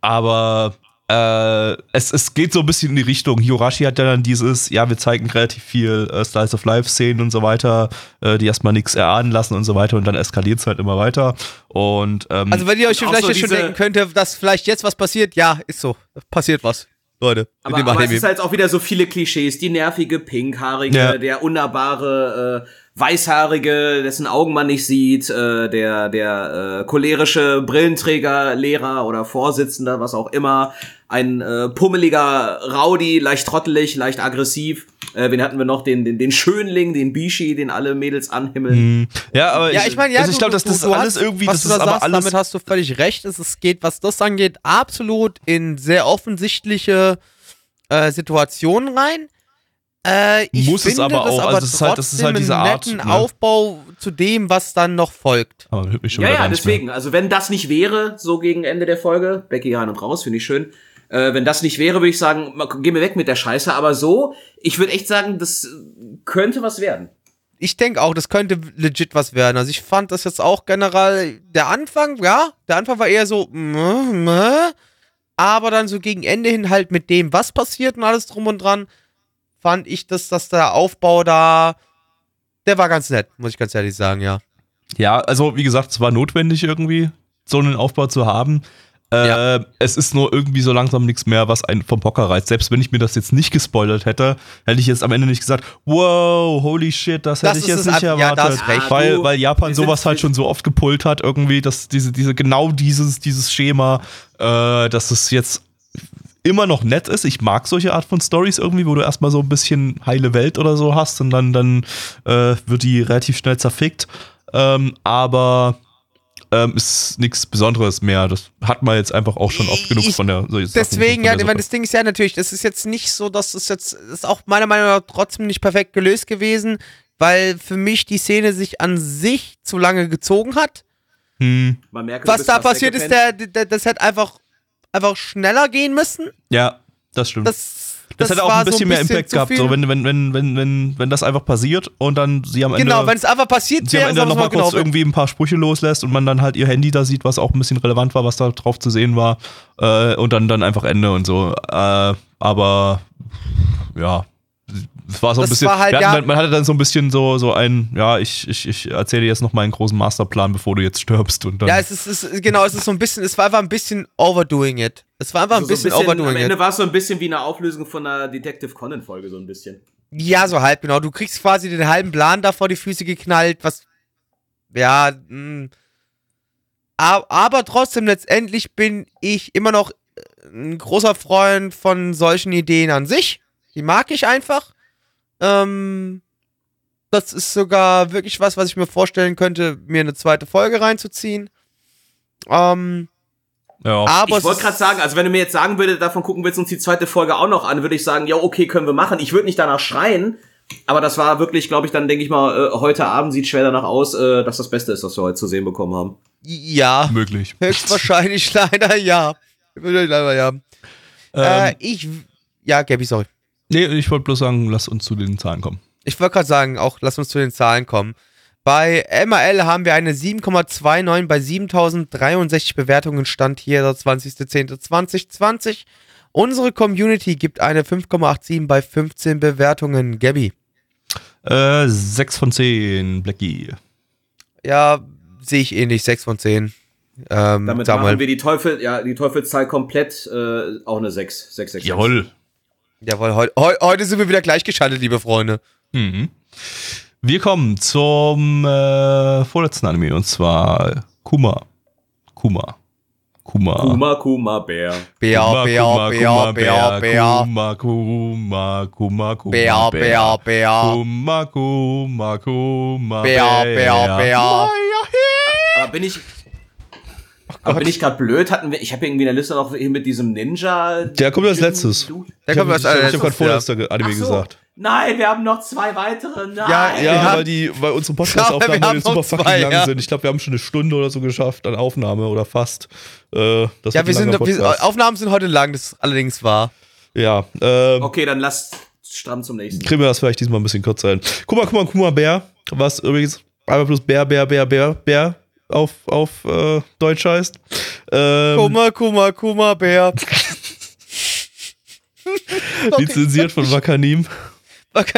aber äh, es, es geht so ein bisschen in die Richtung. Higurashi hat ja dann dieses, ja, wir zeigen relativ viel äh, Slice of Life-Szenen und so weiter, äh, die erstmal nichts erahnen lassen und so weiter und dann eskaliert es halt immer weiter. Und ähm, Also wenn ihr euch vielleicht so jetzt schon denken könnt, dass vielleicht jetzt was passiert, ja, ist so. Passiert was. Leute. Aber, aber es ist halt auch wieder so viele Klischees. Die nervige Pinkhaarige, Ja. der unnahbare äh, Weißhaarige, dessen Augen man nicht sieht, äh, der, der äh, cholerische Brillenträger, Lehrer oder Vorsitzender, was auch immer, ein äh, pummeliger Rowdy, leicht trottelig, leicht aggressiv. Äh, wen hatten wir noch? Den, den, den Schönling, den Bishi, den alle Mädels anhimmeln. ja, aber ja, ich meine, ja, also ich glaube, dass du- das du alles hast, irgendwie, was das du ist da aber alles damit hast du völlig recht. Es, es geht, was das angeht, absolut in sehr offensichtliche äh, Situationen rein. Äh, ich Muss es finde aber das auch, aber also es ist halt- das ist trotzdem halt diese Art, netten ne? Aufbau zu dem, was dann noch folgt. aber hört mich schon Ja, ja, nicht mehr. deswegen. Also wenn das nicht wäre, so gegen Ende der Folge, Becky rein und raus, finde ich schön. Äh, wenn das nicht wäre, würde ich sagen, mal, geh mir weg mit der Scheiße. Aber so, ich würde echt sagen, das könnte was werden. Ich denke auch, das könnte legit was werden. Also ich fand das jetzt auch generell, der Anfang, ja, der Anfang war eher so, meh, meh, aber dann so gegen Ende hin halt mit dem, was passiert und alles drum und dran, fand ich, dass, dass der Aufbau da, der war ganz nett, muss ich ganz ehrlich sagen, ja. Ja, also wie gesagt, es war notwendig irgendwie, so einen Aufbau zu haben. Äh, Ja. Es ist nur irgendwie so langsam nichts mehr, was einen vom Hocker reißt. Selbst wenn ich mir das jetzt nicht gespoilert hätte, hätte ich jetzt am Ende nicht gesagt, wow, holy shit, das hätte Das ich ist jetzt nicht ab- ja, da erwartet. hast recht. weil, weil Japan wir sowas halt schon so oft gepult hat, irgendwie, dass diese, diese, genau dieses, dieses Schema, äh, dass es jetzt immer noch nett ist. Ich mag solche Art von Stories irgendwie, wo du erstmal so ein bisschen heile Welt oder so hast und dann, dann äh, wird die relativ schnell zerfickt. Ähm, aber ähm, ist nichts Besonderes mehr. Das hat man jetzt einfach auch schon oft genug Ich- von der solche Sachen Deswegen, von ja, ich meine, das Ding ist ja natürlich, das ist jetzt nicht so, dass es jetzt, ist auch meiner Meinung nach trotzdem nicht perfekt gelöst gewesen, weil für mich die Szene sich an sich zu lange gezogen hat. Hm, Man merkt, Was da passiert ist, der, der, das hätte einfach, einfach schneller gehen müssen. ja, das stimmt. Das, Das, hätte auch ein bisschen, so mehr Impact gehabt, so wenn, wenn, wenn, wenn, wenn, wenn das einfach passiert und dann sie am Ende. Genau, wenn es einfach passiert sie am wäre, Ende sagen wir nochmal mal genau. kurz irgendwie ein paar Sprüche loslässt und man dann halt ihr Handy da sieht, was auch ein bisschen relevant war, was da drauf zu sehen war. Äh, und dann, dann einfach Ende und so. Äh, aber ja. Es war so ein Das bisschen. halt, hatten, ja- man, hatte dann so ein bisschen so, so ein, ja, ich, ich, ich erzähle dir jetzt noch meinen großen Masterplan, bevor du jetzt stirbst. Und dann, Ja, es ist, es ist genau, es ist so ein bisschen, es war einfach ein bisschen overdoing it. Es war einfach ein Also so bisschen, overdoing am Ende it. war es so ein bisschen wie eine Auflösung von einer Detective Conan Folge, so ein bisschen. Ja, so halb genau. Du kriegst quasi den halben Plan da vor die Füße geknallt, was ja, mh. A- aber trotzdem letztendlich bin ich immer noch äh, ein großer Freund von solchen Ideen an sich. Die mag ich einfach. Ähm, das ist sogar wirklich was, was ich mir vorstellen könnte, mir eine zweite Folge reinzuziehen. Ähm, ja. aber ich wollte gerade sagen, also wenn du mir jetzt sagen würdest, davon gucken wir jetzt uns die zweite Folge auch noch an, würde ich sagen, ja, okay, können wir machen. Ich würde nicht danach schreien, aber das war wirklich, glaube ich, dann denke ich mal, äh, heute Abend sieht schwer danach aus, äh, dass das Beste ist, was wir heute zu sehen bekommen haben. ja, möglich. höchstwahrscheinlich leider ja. Leider ja. äh, Ähm, ich, ja, Gabby, sorry. Nee, ich wollte bloß sagen, lass uns zu den Zahlen kommen. Ich wollte gerade sagen, auch lass uns zu den Zahlen kommen. Bei MRL haben wir eine 7,29 bei 7063 Bewertungen. Stand hier der 20.10.2020. Unsere Community gibt eine 5,87 bei 15 Bewertungen. Gabby. Äh, 6 von 10, Blackie. Ja, sehe ich ähnlich. 6 von 10. Ähm, Damit Samuel. machen wir die Teufel, ja, die Teufelszahl komplett, äh, auch eine 6. 6, 6, Jawohl. Jawohl, heu, heu, heute sind wir wieder gleichgeschaltet, liebe Freunde. Mhm. Wir kommen zum äh, vorletzten Anime und zwar Kuma. Kuma. Kuma. Kuma, Kuma, Bär. Bär, Kuma, Bär, Kuma, Bär, Bär, Bär. Kuma, Kuma, Kuma, Kuma, Bär, Bär, Bär. Kuma, Kuma, Kuma, Bär, Bär, Bär. Aber bin ich, aber bin ich gerade blöd? Hatten wir, ich habe irgendwie in der Liste noch hier mit diesem Ninja. Der kommt als letztes. Ich kommt habe als hab gerade letztes, ja. vorletzter Anime so. gesagt. Nein, wir haben noch zwei weitere. Nein. Ja, Ja, weil die, weil unsere Ja, Podcast-Aufnahmen heute haben super fucking zwei, lang ja. sind. Ich glaube, wir haben schon eine Stunde oder so geschafft an Aufnahme oder fast. Äh, das Ja, wir sind, wir. Aufnahmen sind heute lang, das ist allerdings wahr. Ja, ähm, Okay, dann lass stramm zum nächsten. kriegen wir das vielleicht diesmal ein bisschen kürzer hin. Guck mal, guck mal, guck mal, Bär. Was übrigens einmal plus Bär, Bär, Bär, Bär, Bär auf, auf äh, Deutsch heißt. Ähm, Kuma, Kuma, Kuma, Bär. lizenziert von Wakanim.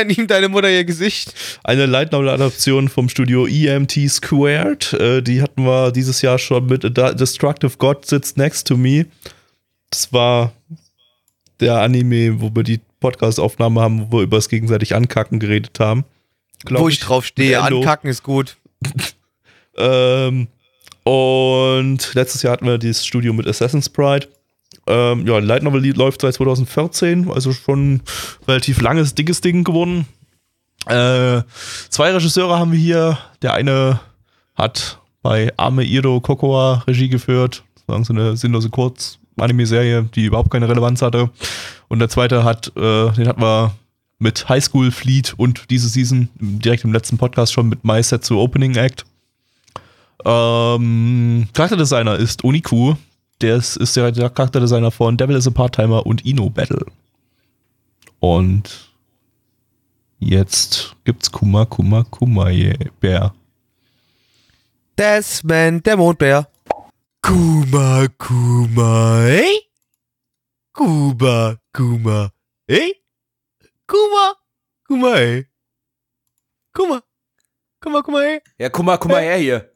Ihm deine Mutter ihr Gesicht. Eine Light Novel Adaption vom Studio EMT Squared. Äh, die hatten wir dieses Jahr schon mit A Destructive God Sits Next to Me. Das war der Anime, wo wir die Podcast-Aufnahme haben, wo wir über das gegenseitig Ankacken geredet haben. Glaub wo ich drauf stehe. Ankacken ist gut. Ähm, und letztes Jahr hatten wir dieses Studio mit Assassin's Pride. Ähm, ja, Light Novel läuft seit 2014, also schon relativ langes, dickes Ding geworden. Äh, zwei Regisseure haben wir hier. Der eine hat bei Ame Iro Kokoa Regie geführt. War so eine sinnlose Kurz-Anime-Serie, die überhaupt keine Relevanz hatte. Und der zweite hat, äh, den hatten wir mit High School Fleet und diese Season direkt im letzten Podcast schon mit My Set zu Opening Act. Ähm, Charakterdesigner ist Uniku. Der ist, ist der, Charakterdesigner von Devil is a Part-Timer und Ino Battle. Und jetzt gibt's Kuma Kuma Kuma Bär. Desmond, der Mondbär. Kuma, Kuma, ey? Kuma, Kuma, ey? Kuma, Kuma, ey? Kuma, Kuma, Kuma, ey? Ja, mal, guck mal her hier.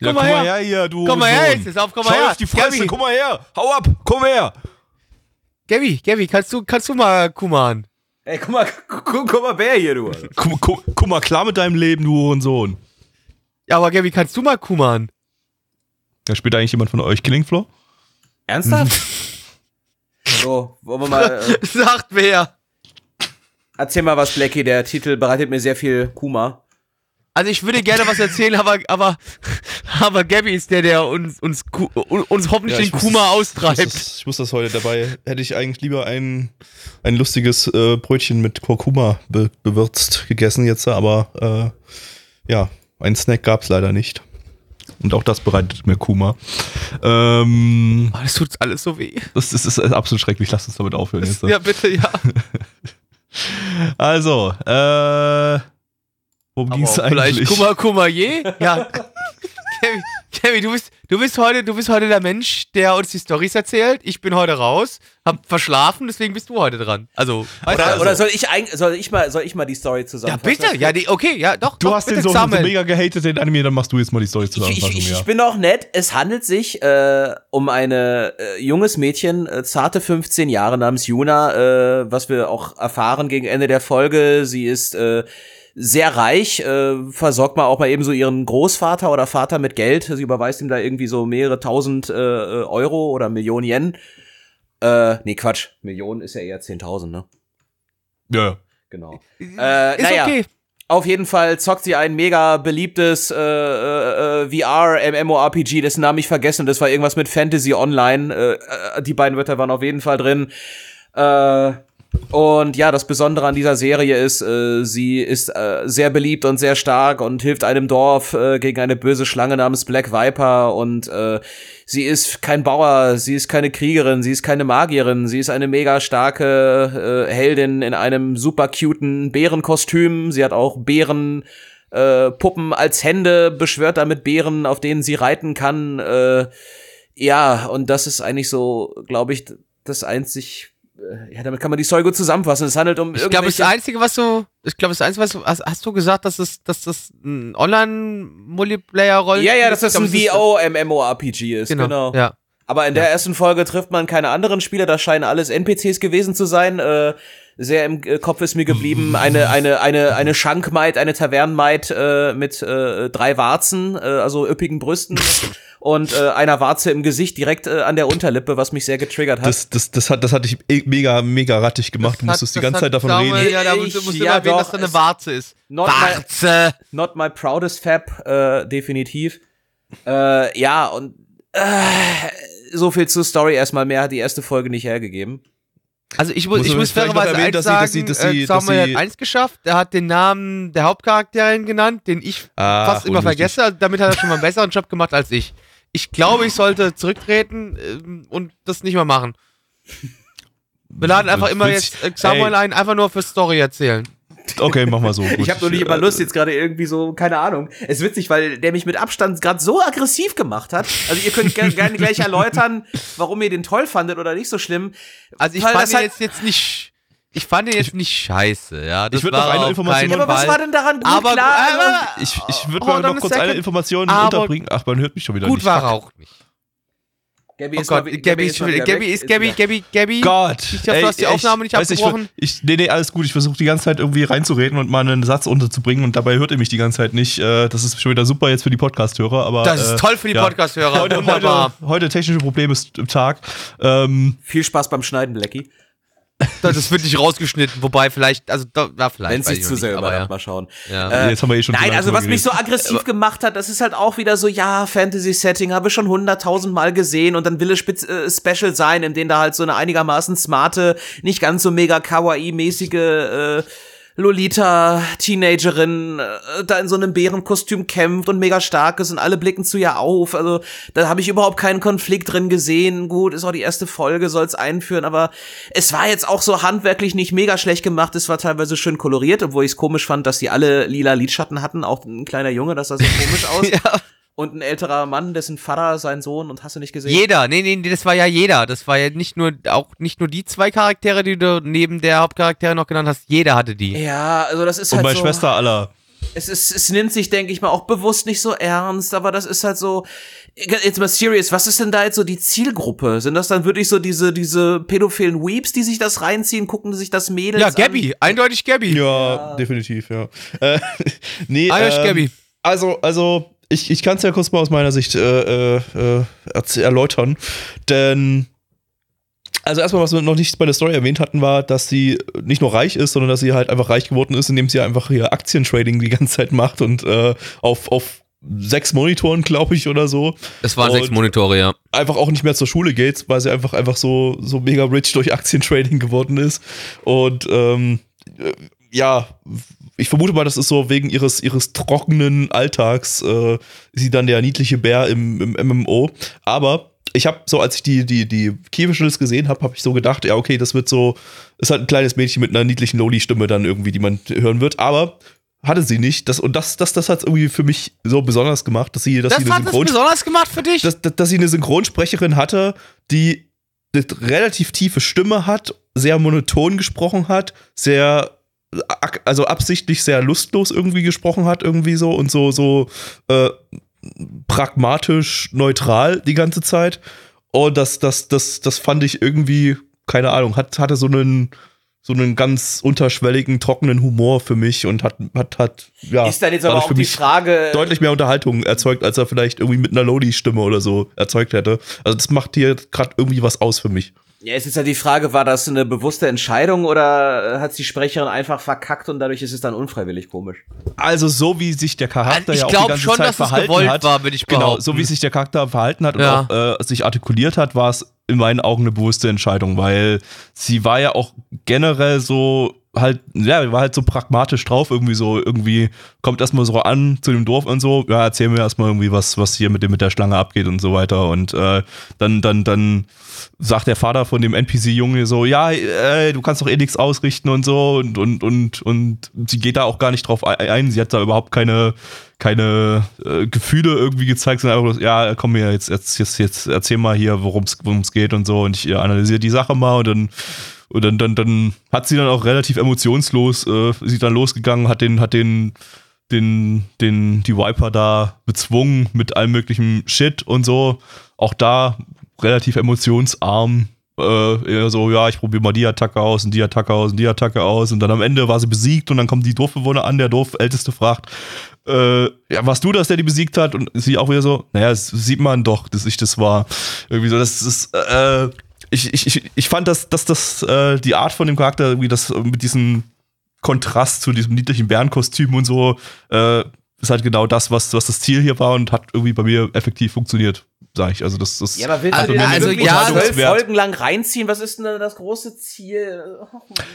Ja, Komm mal komm mal her. her hier, du. Komm mal her, Sohn. jetzt ist auf, komm Schau mal her. auf die Fresse, komm mal her. Hau ab, komm her. Gabby, Gabby, kannst du, kannst du mal Kuman? Ey, guck mal, guck, guck mal, wer hier, du. Guck, guck, guck mal klar mit deinem Leben, du Sohn. Ja, aber Gabby, kannst du mal Kuman? Da spielt eigentlich jemand von euch Killing Floor? Ernsthaft? so, wollen wir mal. Äh, Sagt wer? erzähl mal was, Blackie. Der Titel bereitet mir sehr viel Kuma. Also ich würde gerne was erzählen, aber, aber, aber Gabby ist der, der uns, uns, uns hoffentlich ich den Kuma das- Ich muss, austreibt. das, ich muss das heute dabei. Hätte ich eigentlich lieber ein, ein lustiges äh, Brötchen mit Kurkuma be bewürzt gegessen jetzt, aber äh, ja, einen Snack gab's leider nicht. Und auch das bereitet mir Kummer. Ähm, Oh, das tut alles so weh. das, ist, das ist absolut schrecklich. Lass uns damit aufhören. Jetzt. Ja, bitte, ja. Also, äh, worum ging es eigentlich? Kummer, Kummer, je? Ja. Kevin, Kevin, du bist, du bist heute, du bist heute der Mensch, der uns die Storys erzählt. Ich bin heute raus, hab verschlafen, deswegen bist du heute dran. Also, weißt Oder, du, oder also. soll ich eigentlich, soll ich mal, soll ich mal die Story ja, zusammenfassen? bitte, ja, die, okay, ja, doch, Du doch, hast bitte den so, so mega gehatet, den Anime, dann machst du jetzt mal die Story Ich, ich, ich, ja. ich bin auch nett. Es handelt sich äh, um ein äh, junges Mädchen, äh, zarte 15 Jahre namens Yuna, äh, was wir auch erfahren gegen Ende der Folge. Sie ist äh, sehr reich, äh, versorgt mal auch mal eben so ihren Großvater oder Vater mit Geld. Sie überweist ihm da irgendwie so mehrere tausend äh, äh, Euro oder Millionen Yen. Äh, nee, Quatsch. Millionen ist ja eher 10.000, ne? Ja. Genau. Äh, Ist naja. okay. Auf jeden Fall zockt sie ein mega beliebtes äh, äh, äh, VR-MMORPG, dessen Namen ich vergessen. Das war irgendwas mit Fantasy Online. Äh, äh, die beiden Wörter waren auf jeden Fall drin. Äh, und ja, das Besondere an dieser Serie ist, äh, sie ist äh, sehr beliebt und sehr stark und hilft einem Dorf äh, gegen eine böse Schlange namens Black Viper. Und äh, sie ist kein Bauer, sie ist keine Kriegerin, sie ist keine Magierin, sie ist eine mega starke äh, Heldin in einem super cuten Bärenkostüm. Sie hat auch Bären. Äh, Puppen als Hände, beschwört damit Bären, auf denen sie reiten kann. Äh, ja, und das ist eigentlich so, glaube ich, das einzig, ja, damit kann man die Story gut zusammenfassen. Es handelt um Ich glaube, das Einzige, was du, ich glaube, das Einzige, was du, hast, hast du gesagt, dass das, dass das ein Online-Multiplayer-Roll ja, ja, dass das ein VO-MMORPG ist, Genau, genau. ja. Aber in der ersten Folge trifft man keine anderen Spieler, das scheinen alles NPCs gewesen zu sein. Äh, sehr im äh, Kopf ist mir geblieben eine eine eine eine Schankmaid, eine Tavernenmaid äh, mit äh, drei Warzen, äh, also üppigen Brüsten und äh, einer Warze im Gesicht direkt äh, an der Unterlippe, was mich sehr getriggert hat. Das, das, das, hat, das hatte ich eh mega, mega rattig gemacht. Du Das musstest hat- die ganze Zeit davon Samuel, reden. Ja, da Ich- musst du musst ja, immer erwähnen, doch, dass da eine Warze ist. Not my, Warze! not my proudest Fab, äh, definitiv. Äh, ja, und äh, so viel zur Story erstmal. Mehr hat die erste Folge nicht hergegeben. Also ich muss, Muss ich muss fairerweise erwähnen, eins dass sie- sagen, dass sie- dass sie- äh, Samuel dass sie- hat eins geschafft, er hat den Namen der Hauptcharakterin genannt, den ich Ach, fast immer vergesse, also damit hat er schon mal einen besseren Job gemacht als ich. Ich glaube, ich sollte zurücktreten ähm, und das nicht mehr machen. Wir laden einfach immer jetzt äh, Samuel ein, einfach nur für Story erzählen. Okay, mach mal so. Gut. Ich habe nur nicht immer Lust, jetzt gerade irgendwie so, keine Ahnung. Es ist witzig, weil der mich mit Abstand gerade so aggressiv gemacht hat. Also ihr könnt gerne gerne gleich erläutern, warum ihr den toll fandet oder nicht so schlimm. Also ich Weil fand das ihn halt- jetzt, jetzt nicht, ich fand ihn jetzt nicht scheiße, ja. Das Ich würd war noch eine Information- Ja, aber was war denn daran gut? Aber, Klar, also- aber Ich, ich würde Hold mal noch kurz eine. Information Aber- unterbringen. Ach, man hört mich schon wieder gut nicht. war er auch nicht. Gabby Oh ist mal Gott, wi- Gabby ist mal Gabby ist, Gabby, Gabby, Gabby. Gott. Ich hoffe, du hast die Aufnahme nicht weiß, ich- abgebrochen. Ich, nee, nee, alles gut. Ich versuche die ganze Zeit irgendwie reinzureden und mal einen Satz unterzubringen und dabei hört ihr mich die ganze Zeit nicht. Äh, Das ist schon wieder super jetzt für die Podcast-Hörer, aber. Das ist äh, toll für die ja. Podcast-Hörer. Heute, Wunderbar. heute, heute technische Probleme ist im Tag. Ähm, Viel Spaß beim Schneiden, Blackie. Das, wird nicht rausgeschnitten, wobei vielleicht, also da, ja, vielleicht. Wenn es sich ich zu sehr aber überlappt, ja. mal schauen. Ja. Äh, jetzt haben wir eh schon Nein, also was mich so aggressiv gemacht hat, das ist halt auch wieder so, ja, Fantasy-Setting habe ich schon hunderttausend Mal gesehen und dann will es äh, Special sein, in dem da halt so eine einigermaßen smarte, nicht ganz so mega kawaii-mäßige äh, Lolita-Teenagerin äh, da in so einem Bärenkostüm kämpft und mega stark ist und alle blicken zu ihr auf. Also da habe ich überhaupt keinen Konflikt drin gesehen. Gut, ist auch die erste Folge, soll's einführen, aber es war jetzt auch so handwerklich nicht mega schlecht gemacht. Es war teilweise schön koloriert, obwohl ich es komisch fand, dass die alle lila Lidschatten hatten. Auch ein kleiner Junge, das sah sehr komisch aus. Ja. Und ein älterer Mann, dessen Vater sein Sohn und hast du nicht gesehen? Jeder, nee, nee, nee, das war ja jeder. Das war ja nicht nur, auch nicht nur die zwei Charaktere, die du neben der Hauptcharaktere noch genannt hast. Jeder hatte die. Ja, also das ist und halt bei so. Schwester aller. es, ist, es nimmt sich, denke ich mal, auch bewusst nicht so ernst, aber das ist halt so. Jetzt mal serious, was ist denn da jetzt so die Zielgruppe? Sind das dann wirklich so diese, diese pädophilen Weeps, die sich das reinziehen, gucken sich das Mädels Ja, an? Gabby, eindeutig Gabby. Ja, definitiv, ja. Äh, nee, Eindeutig ähm, Gabby. Also, also ich, ich kann es ja kurz mal aus meiner Sicht äh, äh, äh, erläutern. Denn, also erstmal, was wir noch nicht bei der Story erwähnt hatten, war, dass sie nicht nur reich ist, sondern dass sie halt einfach reich geworden ist, indem sie einfach hier Aktientrading die ganze Zeit macht und äh, auf, auf sechs Monitoren, glaube ich, oder so. Es waren sechs Monitore, ja. einfach auch nicht mehr zur Schule geht, weil sie einfach einfach so so mega rich durch Aktientrading geworden ist und ähm, äh, ja, ich vermute mal, das ist so wegen ihres, ihres trockenen Alltags, äh, ist sie dann der niedliche Bär im, im MMO. Aber ich habe so, als ich die, die, die Key-Visuals gesehen habe, habe ich so gedacht, ja, okay, das wird so, ist halt ein kleines Mädchen mit einer niedlichen Loli-Stimme dann irgendwie, die man hören wird. Aber hatte sie nicht. Das, und das, das, das hat es irgendwie für mich so besonders gemacht, dass sie, dass Das sie eine hat Synchron besonders gemacht für dich? dass, dass, dass sie eine Synchronsprecherin hatte, die eine relativ tiefe Stimme hat, sehr monoton gesprochen hat, sehr also absichtlich sehr lustlos irgendwie gesprochen hat, irgendwie so und so, so äh, pragmatisch neutral die ganze Zeit. Und das, das, das, das fand ich irgendwie, keine Ahnung, hat, hatte so einen, so einen ganz unterschwelligen, trockenen Humor für mich und hat, hat, hat, ja. Ist dann jetzt aber auch die Frage, deutlich mehr Unterhaltung erzeugt, als er vielleicht irgendwie mit einer Lodi-Stimme oder so erzeugt hätte. Also das macht hier gerade irgendwie was aus für mich. Ja, es ist ja die Frage, war das eine bewusste Entscheidung oder hat die Sprecherin einfach verkackt und dadurch ist es dann unfreiwillig komisch? Also so wie sich der Charakter Ich ja auch die ganze schon, Zeit dass es verhalten gewollt hat. war, würde ich Genau, so wie sich der Charakter verhalten hat und Ja. auch äh, sich artikuliert hat, war es in meinen Augen eine bewusste Entscheidung, weil sie war ja auch generell so halt, ja, war halt so pragmatisch drauf, irgendwie so, irgendwie kommt erstmal so an zu dem Dorf und so, ja, erzähl mir erstmal irgendwie was, was hier mit dem mit der Schlange abgeht und so weiter. Und äh, dann, dann, dann sagt der Vater von dem NPC-Junge so, ja, äh, du kannst doch eh nichts ausrichten und so und, und, und, und sie geht da auch gar nicht drauf ein, sie hat da überhaupt keine, keine äh, Gefühle irgendwie gezeigt, sondern einfach, ja, komm mir jetzt, jetzt, jetzt, jetzt erzähl mal hier, worum es geht und so und ich analysiere die Sache mal und dann und dann, dann, dann hat sie dann auch relativ emotionslos, äh, sie dann losgegangen, hat den, hat den, den, den, die Viper da bezwungen mit allem möglichen Shit und so. Auch da relativ emotionsarm. Äh, so, ja, ich probiere mal die Attacke aus und die Attacke aus und die Attacke aus. Und dann am Ende war sie besiegt und dann kommen die Dorfbewohner an, der Dorfälteste fragt, äh, ja, warst du das, der die besiegt hat? Und sie auch wieder so, naja, das sieht man doch, dass ich das war. Irgendwie so, das ist, äh, ich, ich, ich, fand, dass, dass das, äh, die Art von dem Charakter, irgendwie das mit diesem Kontrast zu diesem niedlichen Bärenkostüm und so, äh, ist halt genau das, was, was das Ziel hier war und hat irgendwie bei mir effektiv funktioniert, sag ich. Also das, das Ja, aber willst also du also, ja, zwölf unterhaltungswert. Folgen lang reinziehen? Was ist denn da das große Ziel?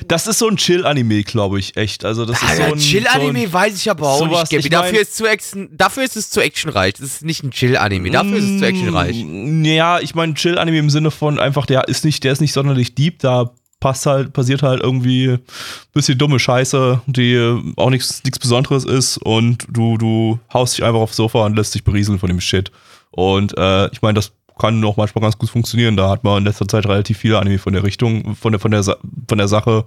Das ist so ein Chill-Anime, glaube ich, echt. Also das ist so Alter, ein Chill-Anime so weiß ich aber auch sowas, nicht, Gabi. ich mein- Dafür, ist zu Action, dafür ist es zu actionreich. Das ist nicht ein Chill-Anime. Dafür ist es zu actionreich. Mm, Ja, ich meine Chill-Anime im Sinne von einfach, der ist nicht, der ist nicht sonderlich deep, da passt halt, passiert halt irgendwie ein bisschen dumme Scheiße, die auch nichts Besonderes ist und du, du haust dich einfach aufs Sofa und lässt dich berieseln von dem Shit. Und äh, ich meine, das kann auch manchmal ganz gut funktionieren. Da hat man in letzter Zeit relativ viele Anime von der Richtung, von der, von der, von der Sache.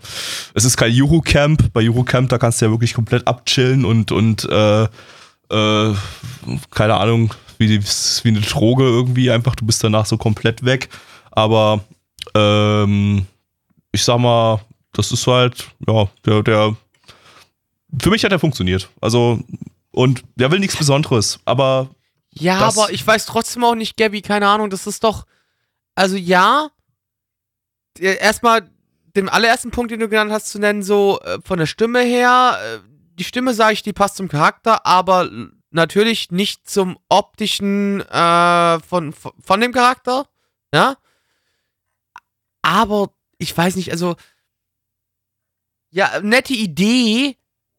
Es ist kein Eurocamp. Bei Eurocamp, da kannst du ja wirklich komplett abchillen und, und äh, äh, keine Ahnung, wie, wie eine Droge irgendwie einfach. Du bist danach so komplett weg. Aber ähm, ich sag mal, das ist halt, ja, der, der, für mich hat er funktioniert. Also, und der will nichts Besonderes, aber Ja, aber ich weiß trotzdem auch nicht, Gabby, keine Ahnung, das ist doch. Also ja, erstmal den allerersten Punkt, den du genannt hast, zu nennen, so äh, von der Stimme her, äh, die Stimme, sage ich, die passt zum Charakter, aber natürlich nicht zum optischen äh, von, von dem Charakter, ja. Aber ich weiß nicht, also ja, nette Idee,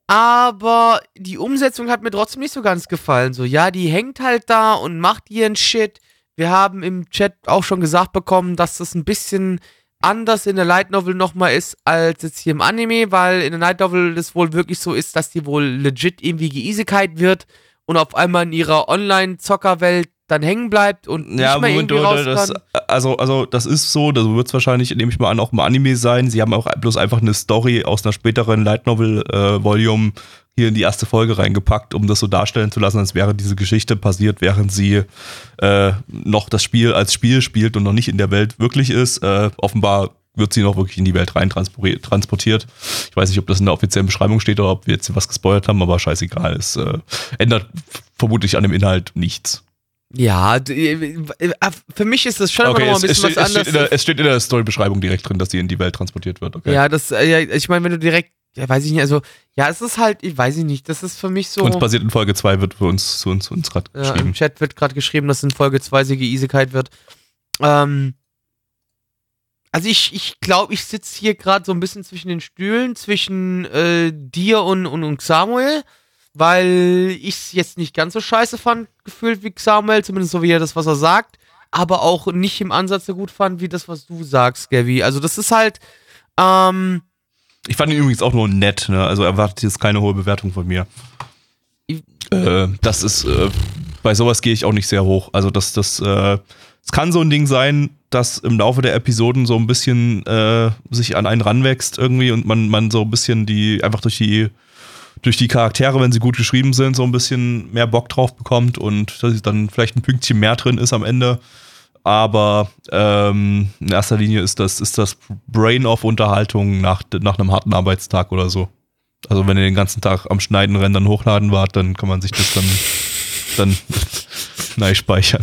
aber die Umsetzung hat mir trotzdem nicht so ganz gefallen. So, ja, die hängt halt da und macht ihren Shit. Wir haben im Chat auch schon gesagt bekommen, dass das ein bisschen anders in der Light Novel nochmal ist als jetzt hier im Anime, weil in der Light Novel das wohl wirklich so ist, dass die wohl legit irgendwie geisigkeit wird und auf einmal in ihrer Online-Zockerwelt dann hängen bleibt und nicht mehr Moment, irgendwie raus das, also, also das ist so, das wird es wahrscheinlich, nehme ich mal an, auch im Anime sein. Sie haben auch bloß einfach eine Story aus einer späteren Light Novel äh, Volume hier in die erste Folge reingepackt, um das so darstellen zu lassen, als wäre diese Geschichte passiert, während sie äh, noch das Spiel als Spiel spielt und noch nicht in der Welt wirklich ist. Äh, offenbar wird sie noch wirklich in die Welt rein transportiert- transportiert. Ich weiß nicht, ob das in der offiziellen Beschreibung steht oder ob wir jetzt was gespoilert haben, aber scheißegal. Es äh, ändert vermutlich an dem Inhalt nichts. Ja, d- äh, äh, für mich ist das schon immer noch mal ein bisschen steht, was anderes. der, es steht in der Story-Beschreibung direkt drin, dass sie in die Welt transportiert wird. Okay. Ja, das, äh, ja, ich meine, wenn du direkt, ja, weiß ich nicht, also, ja, es ist halt, ich weiß ich nicht, das ist für mich so. Uns basiert in Folge 2 wird für uns zu uns, uns gerade ja, geschrieben. Im Chat wird gerade geschrieben, dass in Folge 2 sie geeasykeit wird. Ähm, Also ich ich, glaube, ich sitze hier gerade so ein bisschen zwischen den Stühlen, zwischen äh, dir und, und, und Samuel, weil ich es jetzt nicht ganz so scheiße fand, gefühlt wie Samuel, zumindest so wie er das, was er sagt, aber auch nicht im Ansatz so gut fand, wie das, was du sagst, Gavi. Also das ist halt, ähm, Ich fand ihn übrigens auch nur nett, ne? Also erwartet jetzt keine hohe Bewertung von mir. Ich- Äh, das ist, äh, bei sowas gehe ich auch nicht sehr hoch. Also das, das, äh, es kann so ein Ding sein, dass im Laufe der Episoden so ein bisschen äh, sich an einen ranwächst irgendwie und man, man so ein bisschen die, einfach durch die, durch die Charaktere, wenn sie gut geschrieben sind, so ein bisschen mehr Bock drauf bekommt und dass dann vielleicht ein Pünktchen mehr drin ist am Ende. Aber ähm, in erster Linie ist das, ist das Brain-off-Unterhaltung nach, nach einem harten Arbeitstag oder so. Also wenn ihr den ganzen Tag am Schneiden, Rendern, Hochladen wart, dann kann man sich das dann, dann neu speichern.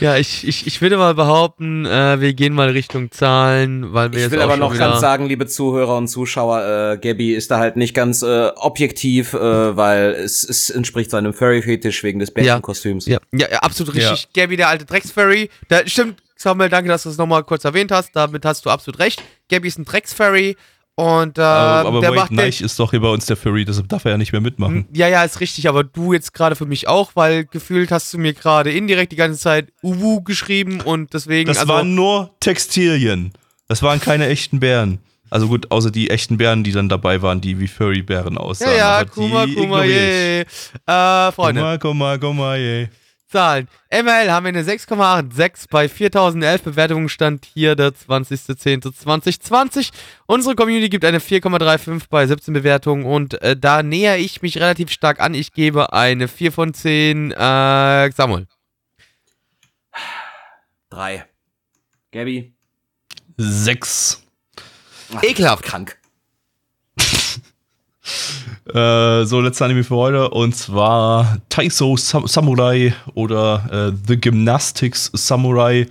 Ja, ich, ich, ich würde mal behaupten, äh, wir gehen mal Richtung Zahlen, weil wir Ich jetzt will auch aber noch ganz sagen, liebe Zuhörer und Zuschauer, äh, Gabby ist da halt nicht ganz äh, objektiv, äh, weil es, es entspricht seinem Furry-Fetisch wegen des Bärchenkostüms. Ja, ja, ja, absolut Ja. richtig. Gabby, der alte Drecksfurry. Da, stimmt, Samuel, danke, dass du es nochmal kurz erwähnt hast. Damit hast du absolut recht. Gabby ist ein Drecksfurry und äh, aber aber der wait, macht Neich ist doch hier bei uns der Furry, deshalb darf er ja nicht mehr mitmachen. Ja, ja, ist richtig, aber du jetzt gerade für mich auch, weil gefühlt hast du mir gerade indirekt die ganze Zeit Uwu geschrieben und deswegen, Das also, waren nur Textilien. Das waren keine echten Bären. Also gut, außer die echten Bären, die dann dabei waren, die wie Furry-Bären aussahen. ja, ja, Kuma, Kuma, je. Äh, Freunde, Kuma, Kuma, Kuma, je. Zahlen. ML haben wir eine 6,86 bei 4011 Bewertungen stand hier der 20.10.2020. Unsere Community gibt eine 4,35 bei 17 Bewertungen und äh, da näher ich mich relativ stark an. Ich gebe eine 4 von 10. Äh, Samuel. Drei. Gabby. Sechs. Ach, Ekelhaft. Krank. Äh, so, letzter Anime für heute und zwar Taiso Sam Samurai oder äh, The Gymnastics Samurai.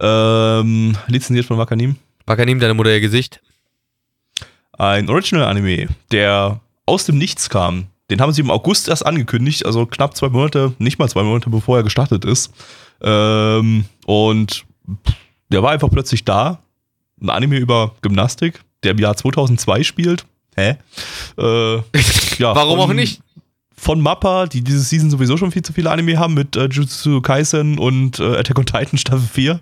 Ähm, lizenziert von Wakanim. Wakanim, deine Mutter ihr Gesicht. Ein Original-Anime, der aus dem Nichts kam. Den haben sie im August erst angekündigt, also knapp zwei Monate, nicht mal zwei Monate, bevor er gestartet ist. Ähm, und der war einfach plötzlich da. Ein Anime über Gymnastik, der im Jahr 2002 spielt. Hä? Äh, ja, Warum von- auch nicht? Von Mappa, die diese Season sowieso schon viel zu viele Anime haben, mit äh, Jujutsu Kaisen und äh, Attack on Titan Staffel 4.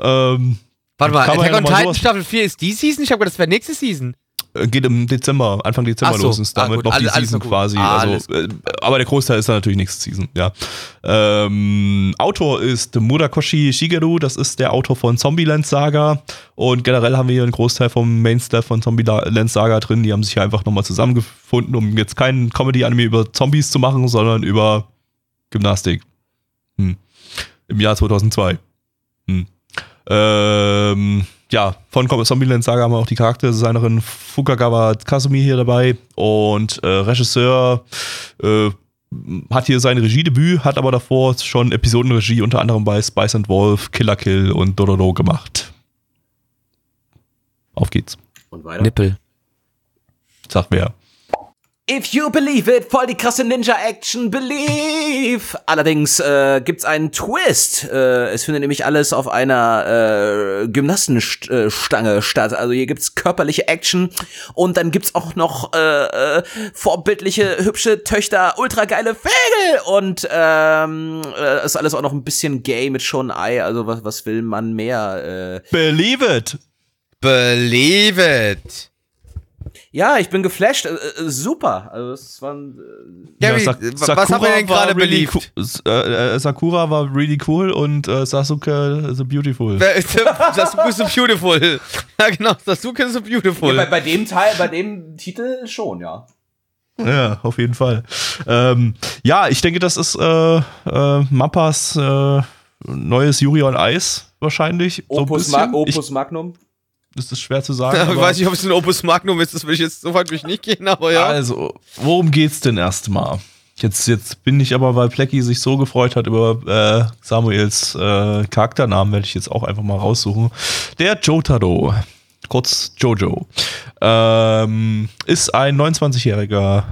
Ähm, Warte mal, Attack ja on mal Titan Staffel 4 ist die Season? Ich habe gedacht, das wäre nächste Season. Äh, Geht im Dezember, Anfang Dezember so. los ist Ah, damit gut. noch die Alles- alles Season noch quasi. Alles Also, äh, aber der Großteil ist dann natürlich nächste Season, ja. Ähm, Autor ist Murakoshi Shigeru, das ist der Autor von Zombieland Saga. Und generell haben wir hier einen Großteil vom Mainstaff von Zombieland Saga drin. Die haben sich einfach nochmal zusammengefunden, um jetzt keinen Comedy-Anime über Zombies zu machen, sondern über Gymnastik. Hm. Im Jahr 2002. Hm. Ähm, ja, von Zombieland Saga haben wir auch die Charakterdesignerin Fukagawa Kasumi hier dabei und äh, Regisseur äh, hat hier sein Regiedebüt, hat aber davor schon Episodenregie unter anderem bei Spice and Wolf, Killer Kill und Dororo gemacht. Auf geht's. Und weiter. Nippel. Sag wer. If you believe it, voll die krasse Ninja-Action, believe! Allerdings äh, gibt's einen Twist. Äh, es findet nämlich alles auf einer äh, Gymnastenstange statt. Also hier gibt's körperliche Action und dann gibt's auch noch äh, äh, vorbildliche, hübsche Töchter, ultra geile Vögel und ähm, äh, ist alles auch noch ein bisschen gay mit Schon Ei. Also was, was will man mehr? Äh, Believe it! Believe it. Ja, ich bin geflasht. Äh, äh, super. Also es waren äh, Gabi, Sak- was haben wir denn gerade really beliebt? cool- S- äh, äh, Sakura war really cool und äh, Sasuke so beautiful. Sasuke so beautiful. Ja, genau. Sasuke so beautiful. ja, bei, bei dem Teil, bei dem Titel schon, ja. Ja, auf jeden Fall. Ähm, ja, ich denke, das ist äh, äh, Mappas äh, neues Yuri on Eis wahrscheinlich. so ein Opus, bisschen. Opus Magnum. Ich, das ist schwer zu sagen. Ja, ich weiß nicht, ob es ein Opus Magnum ist, das will ich jetzt so weit will ich nicht gehen, aber ja. Also, worum geht's denn erstmal? Jetzt, jetzt bin ich aber, weil Plecky sich so gefreut hat über äh, Samuels äh, Charakternamen, werde ich jetzt auch einfach mal raussuchen. Der Jotaro, kurz Jojo, ähm, ist ein 29-jähriger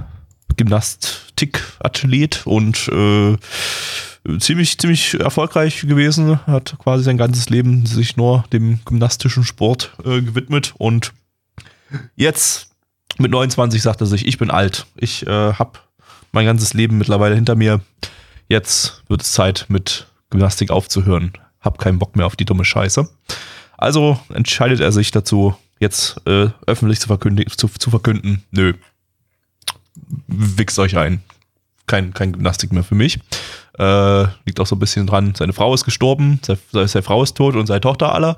Gymnastik-Athlet und äh, ziemlich, ziemlich erfolgreich gewesen, hat quasi sein ganzes Leben sich nur dem gymnastischen Sport äh, gewidmet und jetzt mit 29 sagt er sich, ich bin alt, ich äh, habe mein ganzes Leben mittlerweile hinter mir, jetzt wird es Zeit mit Gymnastik aufzuhören, hab keinen Bock mehr auf die dumme Scheiße. Also entscheidet er sich dazu, jetzt äh, öffentlich zu, verkünden, zu, zu verkünden, nö, wichst euch ein. Kein, kein Gymnastik mehr für mich. Äh, liegt auch so ein bisschen dran, seine Frau ist gestorben, seine, seine Frau ist tot und seine Tochter aller.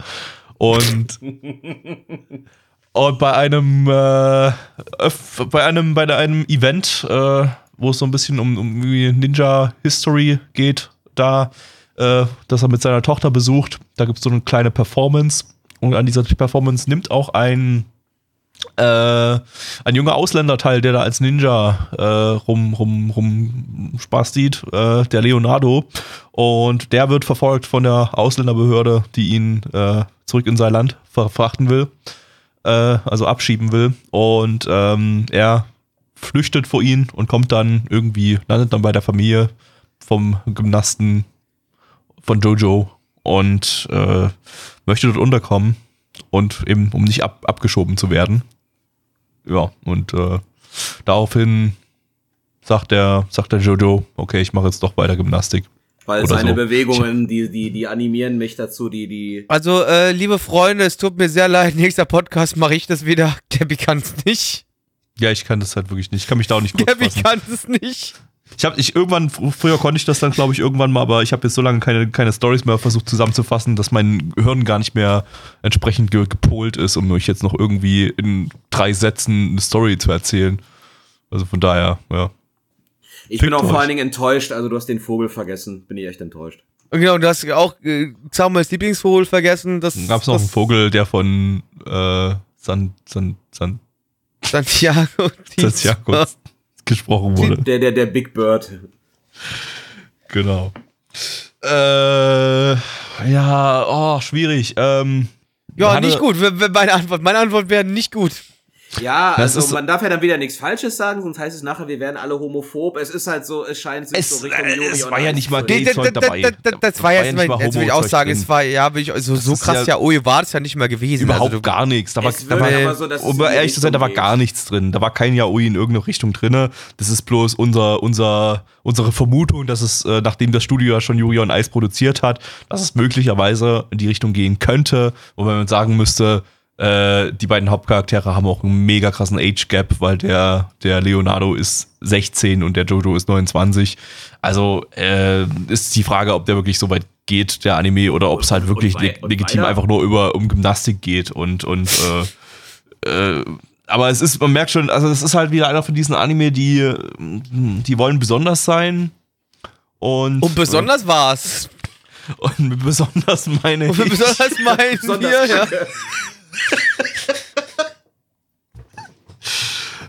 Und, und bei einem, äh, bei einem, bei einem Event, äh, wo es so ein bisschen um, um Ninja History geht, da, äh, dass er mit seiner Tochter besucht, da gibt es so eine kleine Performance. Und an dieser Performance nimmt auch ein äh, ein junger Ausländer teil, der da als Ninja äh, rum, rum, rum Spaß sieht, äh, der Leonardo. Und der wird verfolgt von der Ausländerbehörde, die ihn äh, zurück in sein Land verfrachten will, äh, also abschieben will. Und ähm, er flüchtet vor ihn und kommt dann irgendwie, landet dann bei der Familie vom Gymnasten von Jojo und möchte dort unterkommen und eben um nicht ab, abgeschoben zu werden. Ja, und äh, daraufhin sagt der, sagt der Jojo, okay, ich mache jetzt doch weiter Gymnastik. Weil Oder seine so. Bewegungen, die, die, die animieren mich dazu, die, die. Also, äh, liebe Freunde, es tut mir sehr leid, nächster Podcast mache ich das wieder. Gabby kann es nicht. Ja, ich kann das halt wirklich nicht. Ich kann mich da auch nicht kurz Gabby kann es nicht. Ich habe ich irgendwann, fr- früher konnte ich das dann, glaube ich, irgendwann mal, aber ich habe jetzt so lange keine, keine Stories mehr versucht zusammenzufassen, dass mein Hirn gar nicht mehr entsprechend ge gepolt ist, um euch jetzt noch irgendwie in drei Sätzen eine Story zu erzählen. Also von daher, ja. Ich bin Fickt auch vor euch. allen Dingen enttäuscht, also du hast den Vogel vergessen. Bin ich echt enttäuscht. Und genau, du hast auch äh, Samuels Lieblingsvogel vergessen. Das Dann gab es noch das, einen Vogel, der von äh, San, San, San, Santiago. Santiago gesprochen wurde. Der, der, der Big Bird. Genau. Äh, ja, oh, schwierig. Ähm, Ja, hatte- nicht gut. Meine Antwort, meine Antwort wäre nicht gut. Ja, Das also ist so- man darf ja dann wieder nichts Falsches sagen, sonst heißt es nachher, wir wären alle homophob. Es ist halt so, es scheint sich Es- so Richtung äh, Yuri es war ja nicht mal zu- gay. Das, das, dabei. das, das, das Da war war ja jetzt nicht mal, mal jetzt will ich auch sagen, es war, ja, ich, so, so ist krass ja- oh, war es ja nicht mehr gewesen. Überhaupt also, du, gar nichts. Da war, da war, aber so, um ehrlich zu sein, da war gar nichts drin. Da war kein Yaoi in irgendeine Richtung drin. Das ist bloß unser, unser, unsere Vermutung, dass es, äh, nachdem das Studio ja schon Yuri on Ice produziert hat, dass es möglicherweise in die Richtung gehen könnte. Wobei man sagen müsste, äh, die beiden Hauptcharaktere haben auch einen mega krassen Age Gap, weil der, der Leonardo ist 16 und der Jojo ist 29. Also äh, ist die Frage, ob der wirklich so weit geht, der Anime, oder ob es halt Und- wirklich und leg- und legitim weiter? einfach nur über um Gymnastik geht und und äh, äh, aber es ist, man merkt schon, also es ist halt wieder einer von diesen Anime, die die wollen besonders sein und und besonders war's. und besonders meine Und ich, besonders meinen Besonders wir, ja.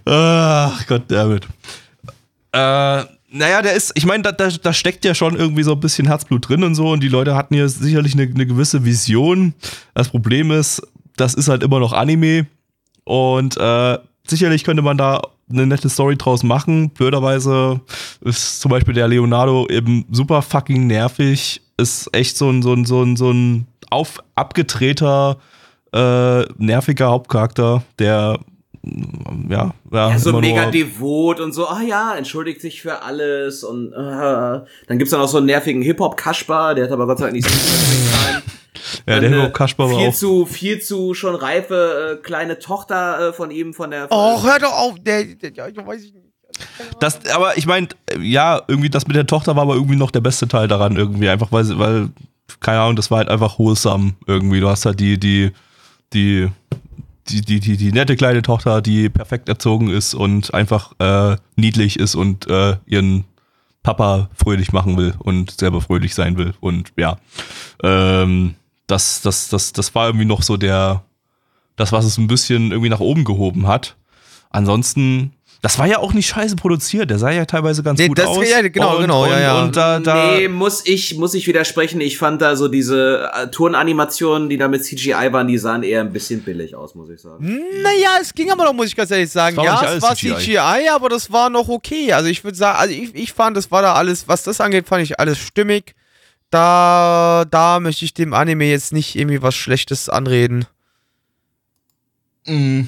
Ach Gott damit. Äh, naja, der ist, ich meine, da, da, da steckt ja schon irgendwie so ein bisschen Herzblut drin und so und die Leute hatten hier sicherlich eine, eine gewisse Vision. Das Problem ist, das ist halt immer noch Anime und äh, sicherlich könnte man da eine nette Story draus machen. Blöderweise ist zum Beispiel der Leonardo eben super fucking nervig. Ist echt so ein, so ein, so ein, so ein auf, abgedrehter, äh, nerviger Hauptcharakter, der mm, ja, ja, Ja, so mega nur- devot und so, ah ja, entschuldigt sich für alles und äh, dann gibt's dann auch so einen nervigen Hip-Hop-Kaspar, der hat aber Gott sei Dank nicht so. Ja, Dann der eine Hip Kasper war viel auch. zu, viel zu schon reife äh, kleine Tochter äh, von ihm, von der Oh, hör doch auf. Der, der, ja, ich weiß ich nicht. Das, aber ich meine, ja, irgendwie das mit der Tochter war aber irgendwie noch der beste Teil daran, irgendwie. Einfach weil, weil, keine Ahnung, das war halt einfach wholesome irgendwie. Du hast halt die, die, die, die, die, die, die nette kleine Tochter, die perfekt erzogen ist und einfach äh, niedlich ist und äh, ihren Papa fröhlich machen will und selber fröhlich sein will. Und ja, ähm, das, das, das, das war irgendwie noch so der, das, was es ein bisschen irgendwie nach oben gehoben hat. Ansonsten das war ja auch nicht scheiße produziert. Der sah ja teilweise ganz Nee, gut das- aus. ja, genau, und, genau, und, ja, ja. Und da, da nee, muss ich, muss ich widersprechen. Ich fand da so diese äh, Turnanimationen, die da mit CGI waren, die sahen eher ein bisschen billig aus, muss ich sagen. Naja, es ging aber noch, muss ich ganz ehrlich sagen. Ja, es war CGI. CGI. aber das war noch okay. Also ich würde sagen, also ich, ich fand, das war da alles, was das angeht, fand ich alles stimmig. Da, da möchte ich dem Anime jetzt nicht irgendwie was Schlechtes anreden. Mm,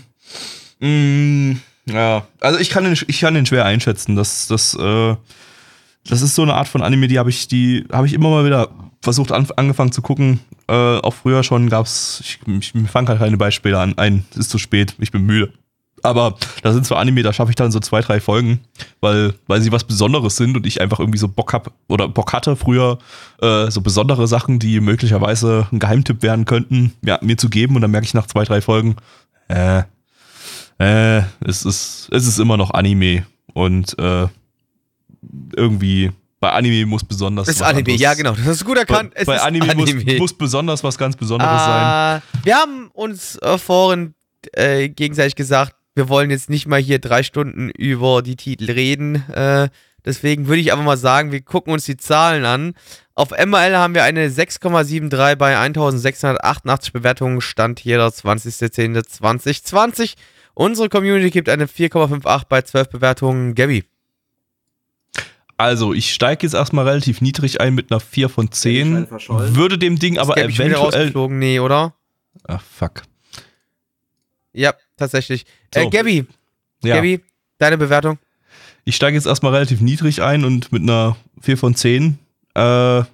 mm, ja, also ich kann den, ich kann den schwer einschätzen. Das, das, äh, das ist so eine Art von Anime, die habe ich, die habe ich immer mal wieder versucht, an, angefangen zu gucken. Äh, auch früher schon gab's, ich, ich mir fangen halt keine Beispiele an. Ein, es ist zu spät, ich bin müde. Aber da sind so Anime, da schaffe ich dann so zwei, drei Folgen, weil, weil sie was Besonderes sind und ich einfach irgendwie so Bock hab oder Bock hatte früher, äh, so besondere Sachen, die möglicherweise ein Geheimtipp werden könnten, ja, mir zu geben. Und dann merke ich nach zwei, drei Folgen, äh, äh, es ist, es ist immer noch Anime. Und äh, irgendwie, bei Anime muss besonders ist was Anime, anderes- ja genau, das hast du gut Bei, erkannt. es bei ist Anime, Muss, muss besonders was ganz Besonderes sein. Äh, wir haben uns äh, vorhin äh, gegenseitig gesagt, wir wollen jetzt nicht mal hier drei Stunden über die Titel reden. Äh, deswegen würde ich einfach mal sagen, wir gucken uns die Zahlen an. Auf ML haben wir eine 6,73 bei 1688 Bewertungen. Stand jeder 20.10.2020. Unsere Community gibt eine 4,58 bei 12 Bewertungen. Gabby. Also, ich steige jetzt erstmal relativ niedrig ein mit einer 4 von 10. Schein verschollen. Würde dem Ding aber schon wieder eventuell. rausgeflogen? Nee, oder? Ach, fuck. Ja, tatsächlich. Äh, So. Gabby, Ja. Gabby, deine Bewertung? Ich steige jetzt erstmal relativ niedrig ein und mit einer 4 von 10. Äh,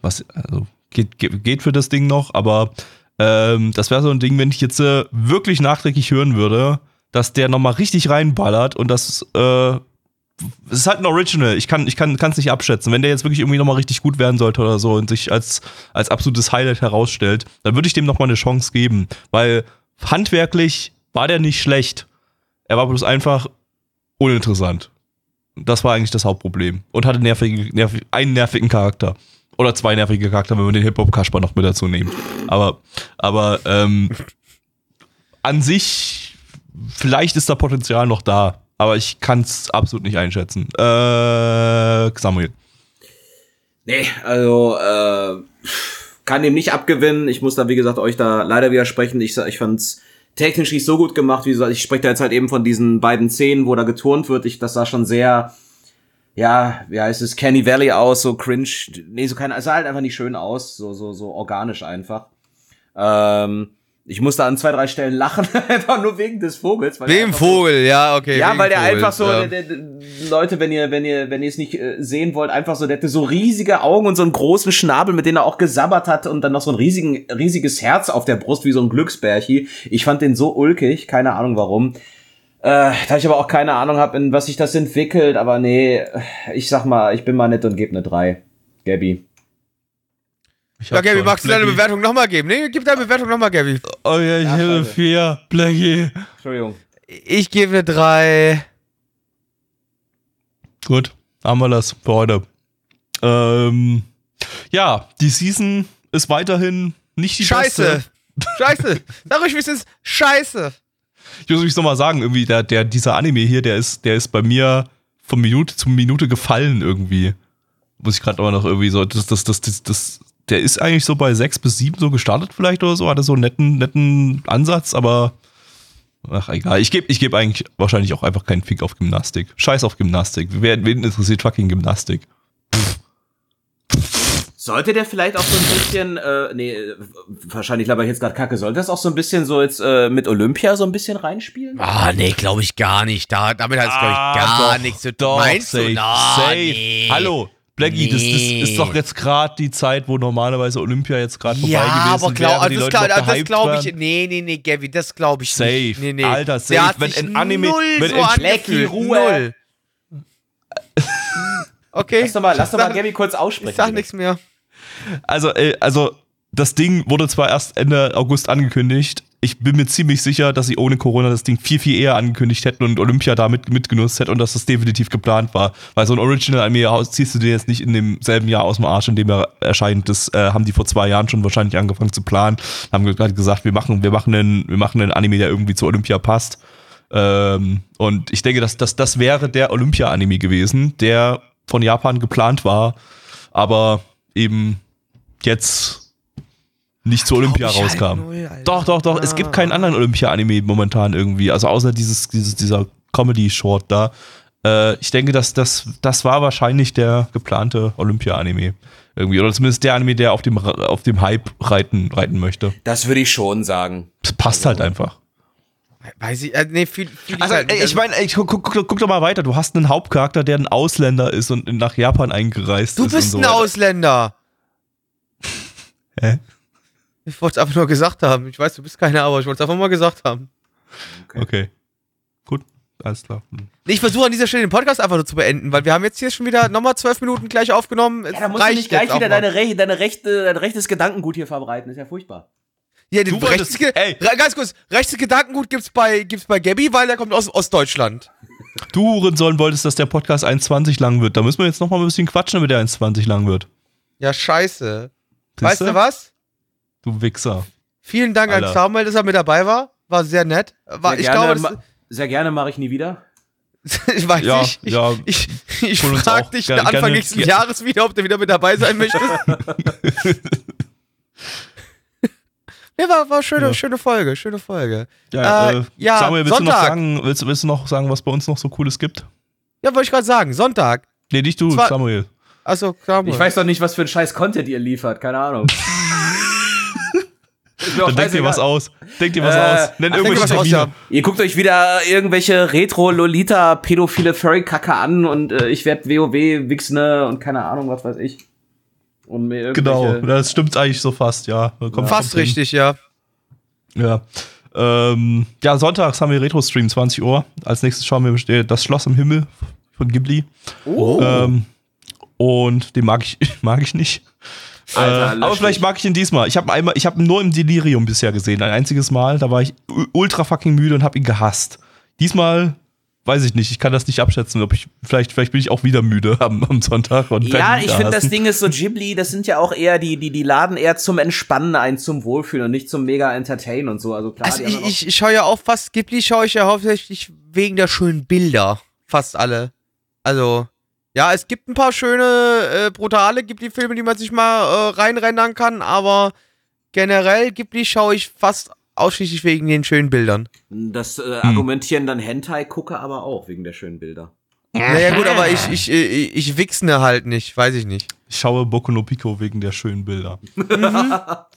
was, also, geht, geht, geht für das Ding noch, aber ähm, das wäre so ein Ding, wenn ich jetzt äh, wirklich nachträglich hören würde, dass der nochmal richtig reinballert und das, äh, es ist halt ein Original. Ich kann, ich kann, es nicht abschätzen. Wenn der jetzt wirklich irgendwie nochmal richtig gut werden sollte oder so und sich als, als absolutes Highlight herausstellt, dann würde ich dem nochmal eine Chance geben. Weil handwerklich war der nicht schlecht. Er war bloß einfach uninteressant. Das war eigentlich das Hauptproblem. Und hatte nervige, nervig, einen nervigen Charakter. Oder zwei nervige Charakter, wenn wir den Hip-Hop-Kasper noch mit dazu nehmen. Aber, aber ähm, an sich, vielleicht ist da Potenzial noch da. Aber ich kann es absolut nicht einschätzen. Äh, Samuel. Nee, also äh, kann dem nicht abgewinnen. Ich muss da, wie gesagt, euch da leider widersprechen. Ich, ich fand's technisch nicht so gut gemacht. Wie gesagt, ich spreche da jetzt halt eben von diesen beiden Szenen, wo da geturnt wird. Ich, das sah schon sehr, ja, wie heißt es, Canny Valley aus, so cringe. Nee, so kein, es sah halt einfach nicht schön aus, so, so, so organisch einfach. Ähm, ich musste an zwei, drei Stellen lachen, einfach nur wegen des Vogels. weil Wegen einfach so- Vogel, ja, okay. ja, weil der Vogel, einfach so, ja. der, der, Leute, wenn ihr, wenn ihr, wenn ihr es nicht äh, sehen wollt, einfach so, der hatte so riesige Augen und so einen großen Schnabel, mit dem er auch gesabbert hat und dann noch so ein riesigen, riesiges Herz auf der Brust, wie so ein Glücksbärchi. Ich fand den so ulkig, keine Ahnung warum. Äh, da ich aber auch keine Ahnung habe, in was sich das entwickelt, aber nee, ich sag mal, ich bin mal nett und gebe eine 3. Gabby. Ich Ja, Gabby, magst du deine. Bewertung nochmal geben? Nee, gib deine Bewertung nochmal, Gabby. Oh ja, ich Ja, hätte scheiße. vier. Blackie. Entschuldigung. Ich gebe eine 3. Gut, haben wir das für heute. Ähm, ja, die Season ist weiterhin nicht die Scheiße. beste. Scheiße. Sag euch, wie es ist. Scheiße. Ich muss mich nochmal sagen, irgendwie, der, der, dieser Anime hier, der ist, der ist bei mir von Minute zu Minute gefallen irgendwie. Muss ich gerade aber noch irgendwie so, das, das, das, das, das, der ist eigentlich so bei sechs bis sieben so gestartet vielleicht oder so, hatte so einen netten, netten Ansatz, aber ach egal. Ich gebe ich geb eigentlich wahrscheinlich auch einfach keinen Fick auf Gymnastik. Scheiß auf Gymnastik. Wer, wen interessiert fucking Gymnastik? Sollte der vielleicht auch so ein bisschen, äh, nee, äh, wahrscheinlich laber ich jetzt gerade Kacke, sollte das auch so ein bisschen so jetzt äh, mit Olympia so ein bisschen reinspielen? Ah, nee, glaube ich gar nicht. Da, damit hat es, glaube ich, Ah, gar doch, nichts zu tun. Doch, Meinst safe, du? Na, safe. nee. Hallo, Blackie, das, das Nee. ist doch jetzt gerade die Zeit, wo normalerweise Olympia jetzt gerade vorbei Ja, gewesen aber glaub, wäre, die das, glaub, noch das glaube ich. Nee, nee, nee, Gabby, das glaube ich Safe. nicht. Nee, nee. Alter, Der safe. hat Wenn sich ein Anime- null wenn so ein- Blackie. Ruhe. Null. Okay. Lass doch mal, lass doch mal Gabby kurz aussprechen. Ich sag nichts mehr. Also, äh, also das Ding wurde zwar erst Ende August angekündigt. Ich bin mir ziemlich sicher, dass sie ohne Corona das Ding viel, viel eher angekündigt hätten und Olympia damit mitgenutzt hätte und dass das definitiv geplant war. Weil so ein Original-Anime ziehst du dir jetzt nicht in demselben Jahr aus dem Arsch, in dem er erscheint. Das äh, haben die vor zwei Jahren schon wahrscheinlich angefangen zu planen. Haben gerade gesagt, wir machen, wir machen einen, wir machen einen Anime, der irgendwie zu Olympia passt. Ähm, und ich denke, dass, dass das wäre der Olympia-Anime gewesen, der von Japan geplant war, aber eben jetzt nicht zu Olympia halt rauskam. null, Alter. doch, doch, doch. Es gibt keinen anderen Olympia-Anime momentan irgendwie. Also außer dieses, dieses dieser Comedy-Short da. Äh, ich denke, dass das, das war wahrscheinlich der geplante Olympia-Anime. Irgendwie. Oder zumindest der Anime, der auf dem, auf dem Hype reiten, reiten möchte. Das würde ich schon sagen. Das passt halt einfach. Weiß ich, äh, nee, viel, viel Also, halt ich meine, ey, guck, guck, guck, doch mal weiter. Du hast einen Hauptcharakter, der ein Ausländer ist und nach Japan eingereist du ist. bist und ein so weiter. Ausländer. Hä? Ich wollte es einfach nur gesagt haben. Ich weiß, du bist keiner, aber ich wollte es einfach mal gesagt haben. Okay. Gut, alles klar. Hm. Ich versuche an dieser Stelle den Podcast einfach nur zu beenden, weil wir haben jetzt hier schon wieder nochmal zwölf Minuten gleich aufgenommen. Es Ja, da musst du nicht gleich wieder deine, Re deine rechte, dein rechtes Gedankengut hier verbreiten. ist ja furchtbar. Ja, den rechtes, ey. Ganz kurz, rechtes Gedankengut gibt's bei, gibt's bei Gabby, weil der kommt aus Ostdeutschland. Du, Hurensohn, wolltest, dass der Podcast 1,20 lang wird. Da müssen wir jetzt noch mal ein bisschen quatschen, damit der 1,20 lang wird. Ja, scheiße. Weißt Siehste? du was? Du Wichser. Vielen Dank an Alter. Samuel, dass er mit dabei war. War sehr nett. War, Sehr ich gerne, glaube, ma- das, sehr gerne mache ich nie wieder. ich weiß Ja, nicht. Ich, ja. ich, ich uns frage dich gerne- Anfang gerne- nächsten ja. Jahres wieder, ob du wieder mit dabei sein möchtest. nee, war, war schöne, Ja. schöne Folge, schöne Folge. Ja, Äh, äh, ja, Samuel, willst du noch Sonntag. sagen, willst, willst du noch sagen, was bei uns noch so Cooles gibt? Ja, wollte ich gerade sagen, Sonntag. Nee, nicht du, Zwar- Samuel. Achso, Samuel. Ich weiß doch nicht, was für ein scheiß Content ihr liefert. Keine Ahnung. Dann denk dir scheißegal. was aus. Denk dir was Äh, aus. Nenn ach, irgendwelche was aus, Termine. ja. Ihr guckt euch wieder irgendwelche Retro-Lolita-pädophile Furry-Kacke an und äh, ich werd WoW, Wixne und keine Ahnung, was weiß ich. Und mir Genau, das stimmt eigentlich so fast, ja. Kommt- Fast richtig, ja. Ja. Ähm, ja, sonntags haben wir Retro-Stream, 20 Uhr. Als nächstes schauen wir das Schloss im Himmel von Ghibli. Oh. Ähm, und den mag ich, mag ich nicht. Alter, äh, aber vielleicht mag ich ihn diesmal. Ich habe einmal, ich habe ihn nur im Delirium bisher gesehen, ein einziges Mal. Da war ich ultra fucking müde und habe ihn gehasst. Diesmal weiß ich nicht. Ich kann das nicht abschätzen. Ob ich vielleicht, vielleicht bin ich auch wieder müde am, am Sonntag und Ja, ich finde, das. Ding ist so Ghibli, das sind ja auch eher die, die, die laden eher zum Entspannen ein, zum Wohlfühlen und nicht zum mega Entertain und so. Also klar, Also die haben ich, dann auch- ich, ich schaue ja auch fast, Ghibli schaue ich ja hauptsächlich wegen der schönen Bilder. Fast alle. Also, ja, es gibt ein paar schöne, äh, brutale Ghibli-Filme, die man sich mal äh, reinrendern kann, aber generell Ghibli schaue ich fast ausschließlich wegen den schönen Bildern. das äh, Hm. argumentieren dann Hentai gucke aber auch wegen der schönen Bilder. Naja gut, aber ich, ich, äh, ich, ich wichsne halt nicht, weiß ich nicht. Ich schaue Boku no Pico wegen der schönen Bilder.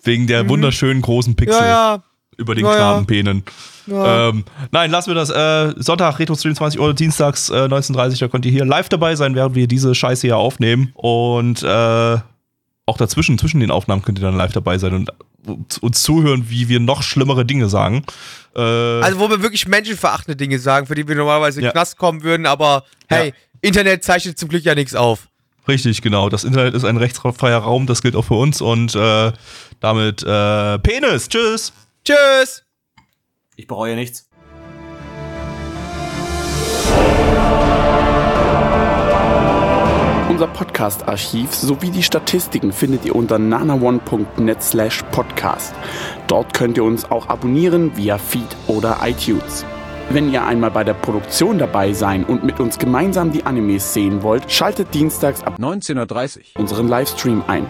wegen der wunderschönen großen Pixel Mhm. Ja, ja. Über den Ja, ja. Knabenpenen. ja. Ähm, nein, lassen wir das. Äh, Sonntag, Retro-Stream 20 Uhr, Dienstags äh, 19.30 da könnt ihr hier live dabei sein, während wir diese Scheiße hier aufnehmen. Und äh, auch dazwischen, zwischen den Aufnahmen könnt ihr dann live dabei sein und uns- uns zuhören, wie wir noch schlimmere Dinge sagen. Äh, Also wo wir wirklich menschenverachtende Dinge sagen, für die wir normalerweise in Ja. den Knast kommen würden, aber hey, Ja. Internet zeichnet zum Glück ja nichts auf. richtig, genau. Das Internet ist ein rechtsfreier Raum, das gilt auch für uns. Und äh, damit äh, Penis. Tschüss. Tschüss! Ich bereue nichts. Unser Podcast-Archiv sowie die Statistiken findet ihr unter nanaone.net slash podcast. Dort könnt ihr uns auch abonnieren via Feed oder iTunes. Wenn ihr einmal bei der Produktion dabei sein und mit uns gemeinsam die Animes sehen wollt, schaltet dienstags ab 19.30 unseren Livestream ein.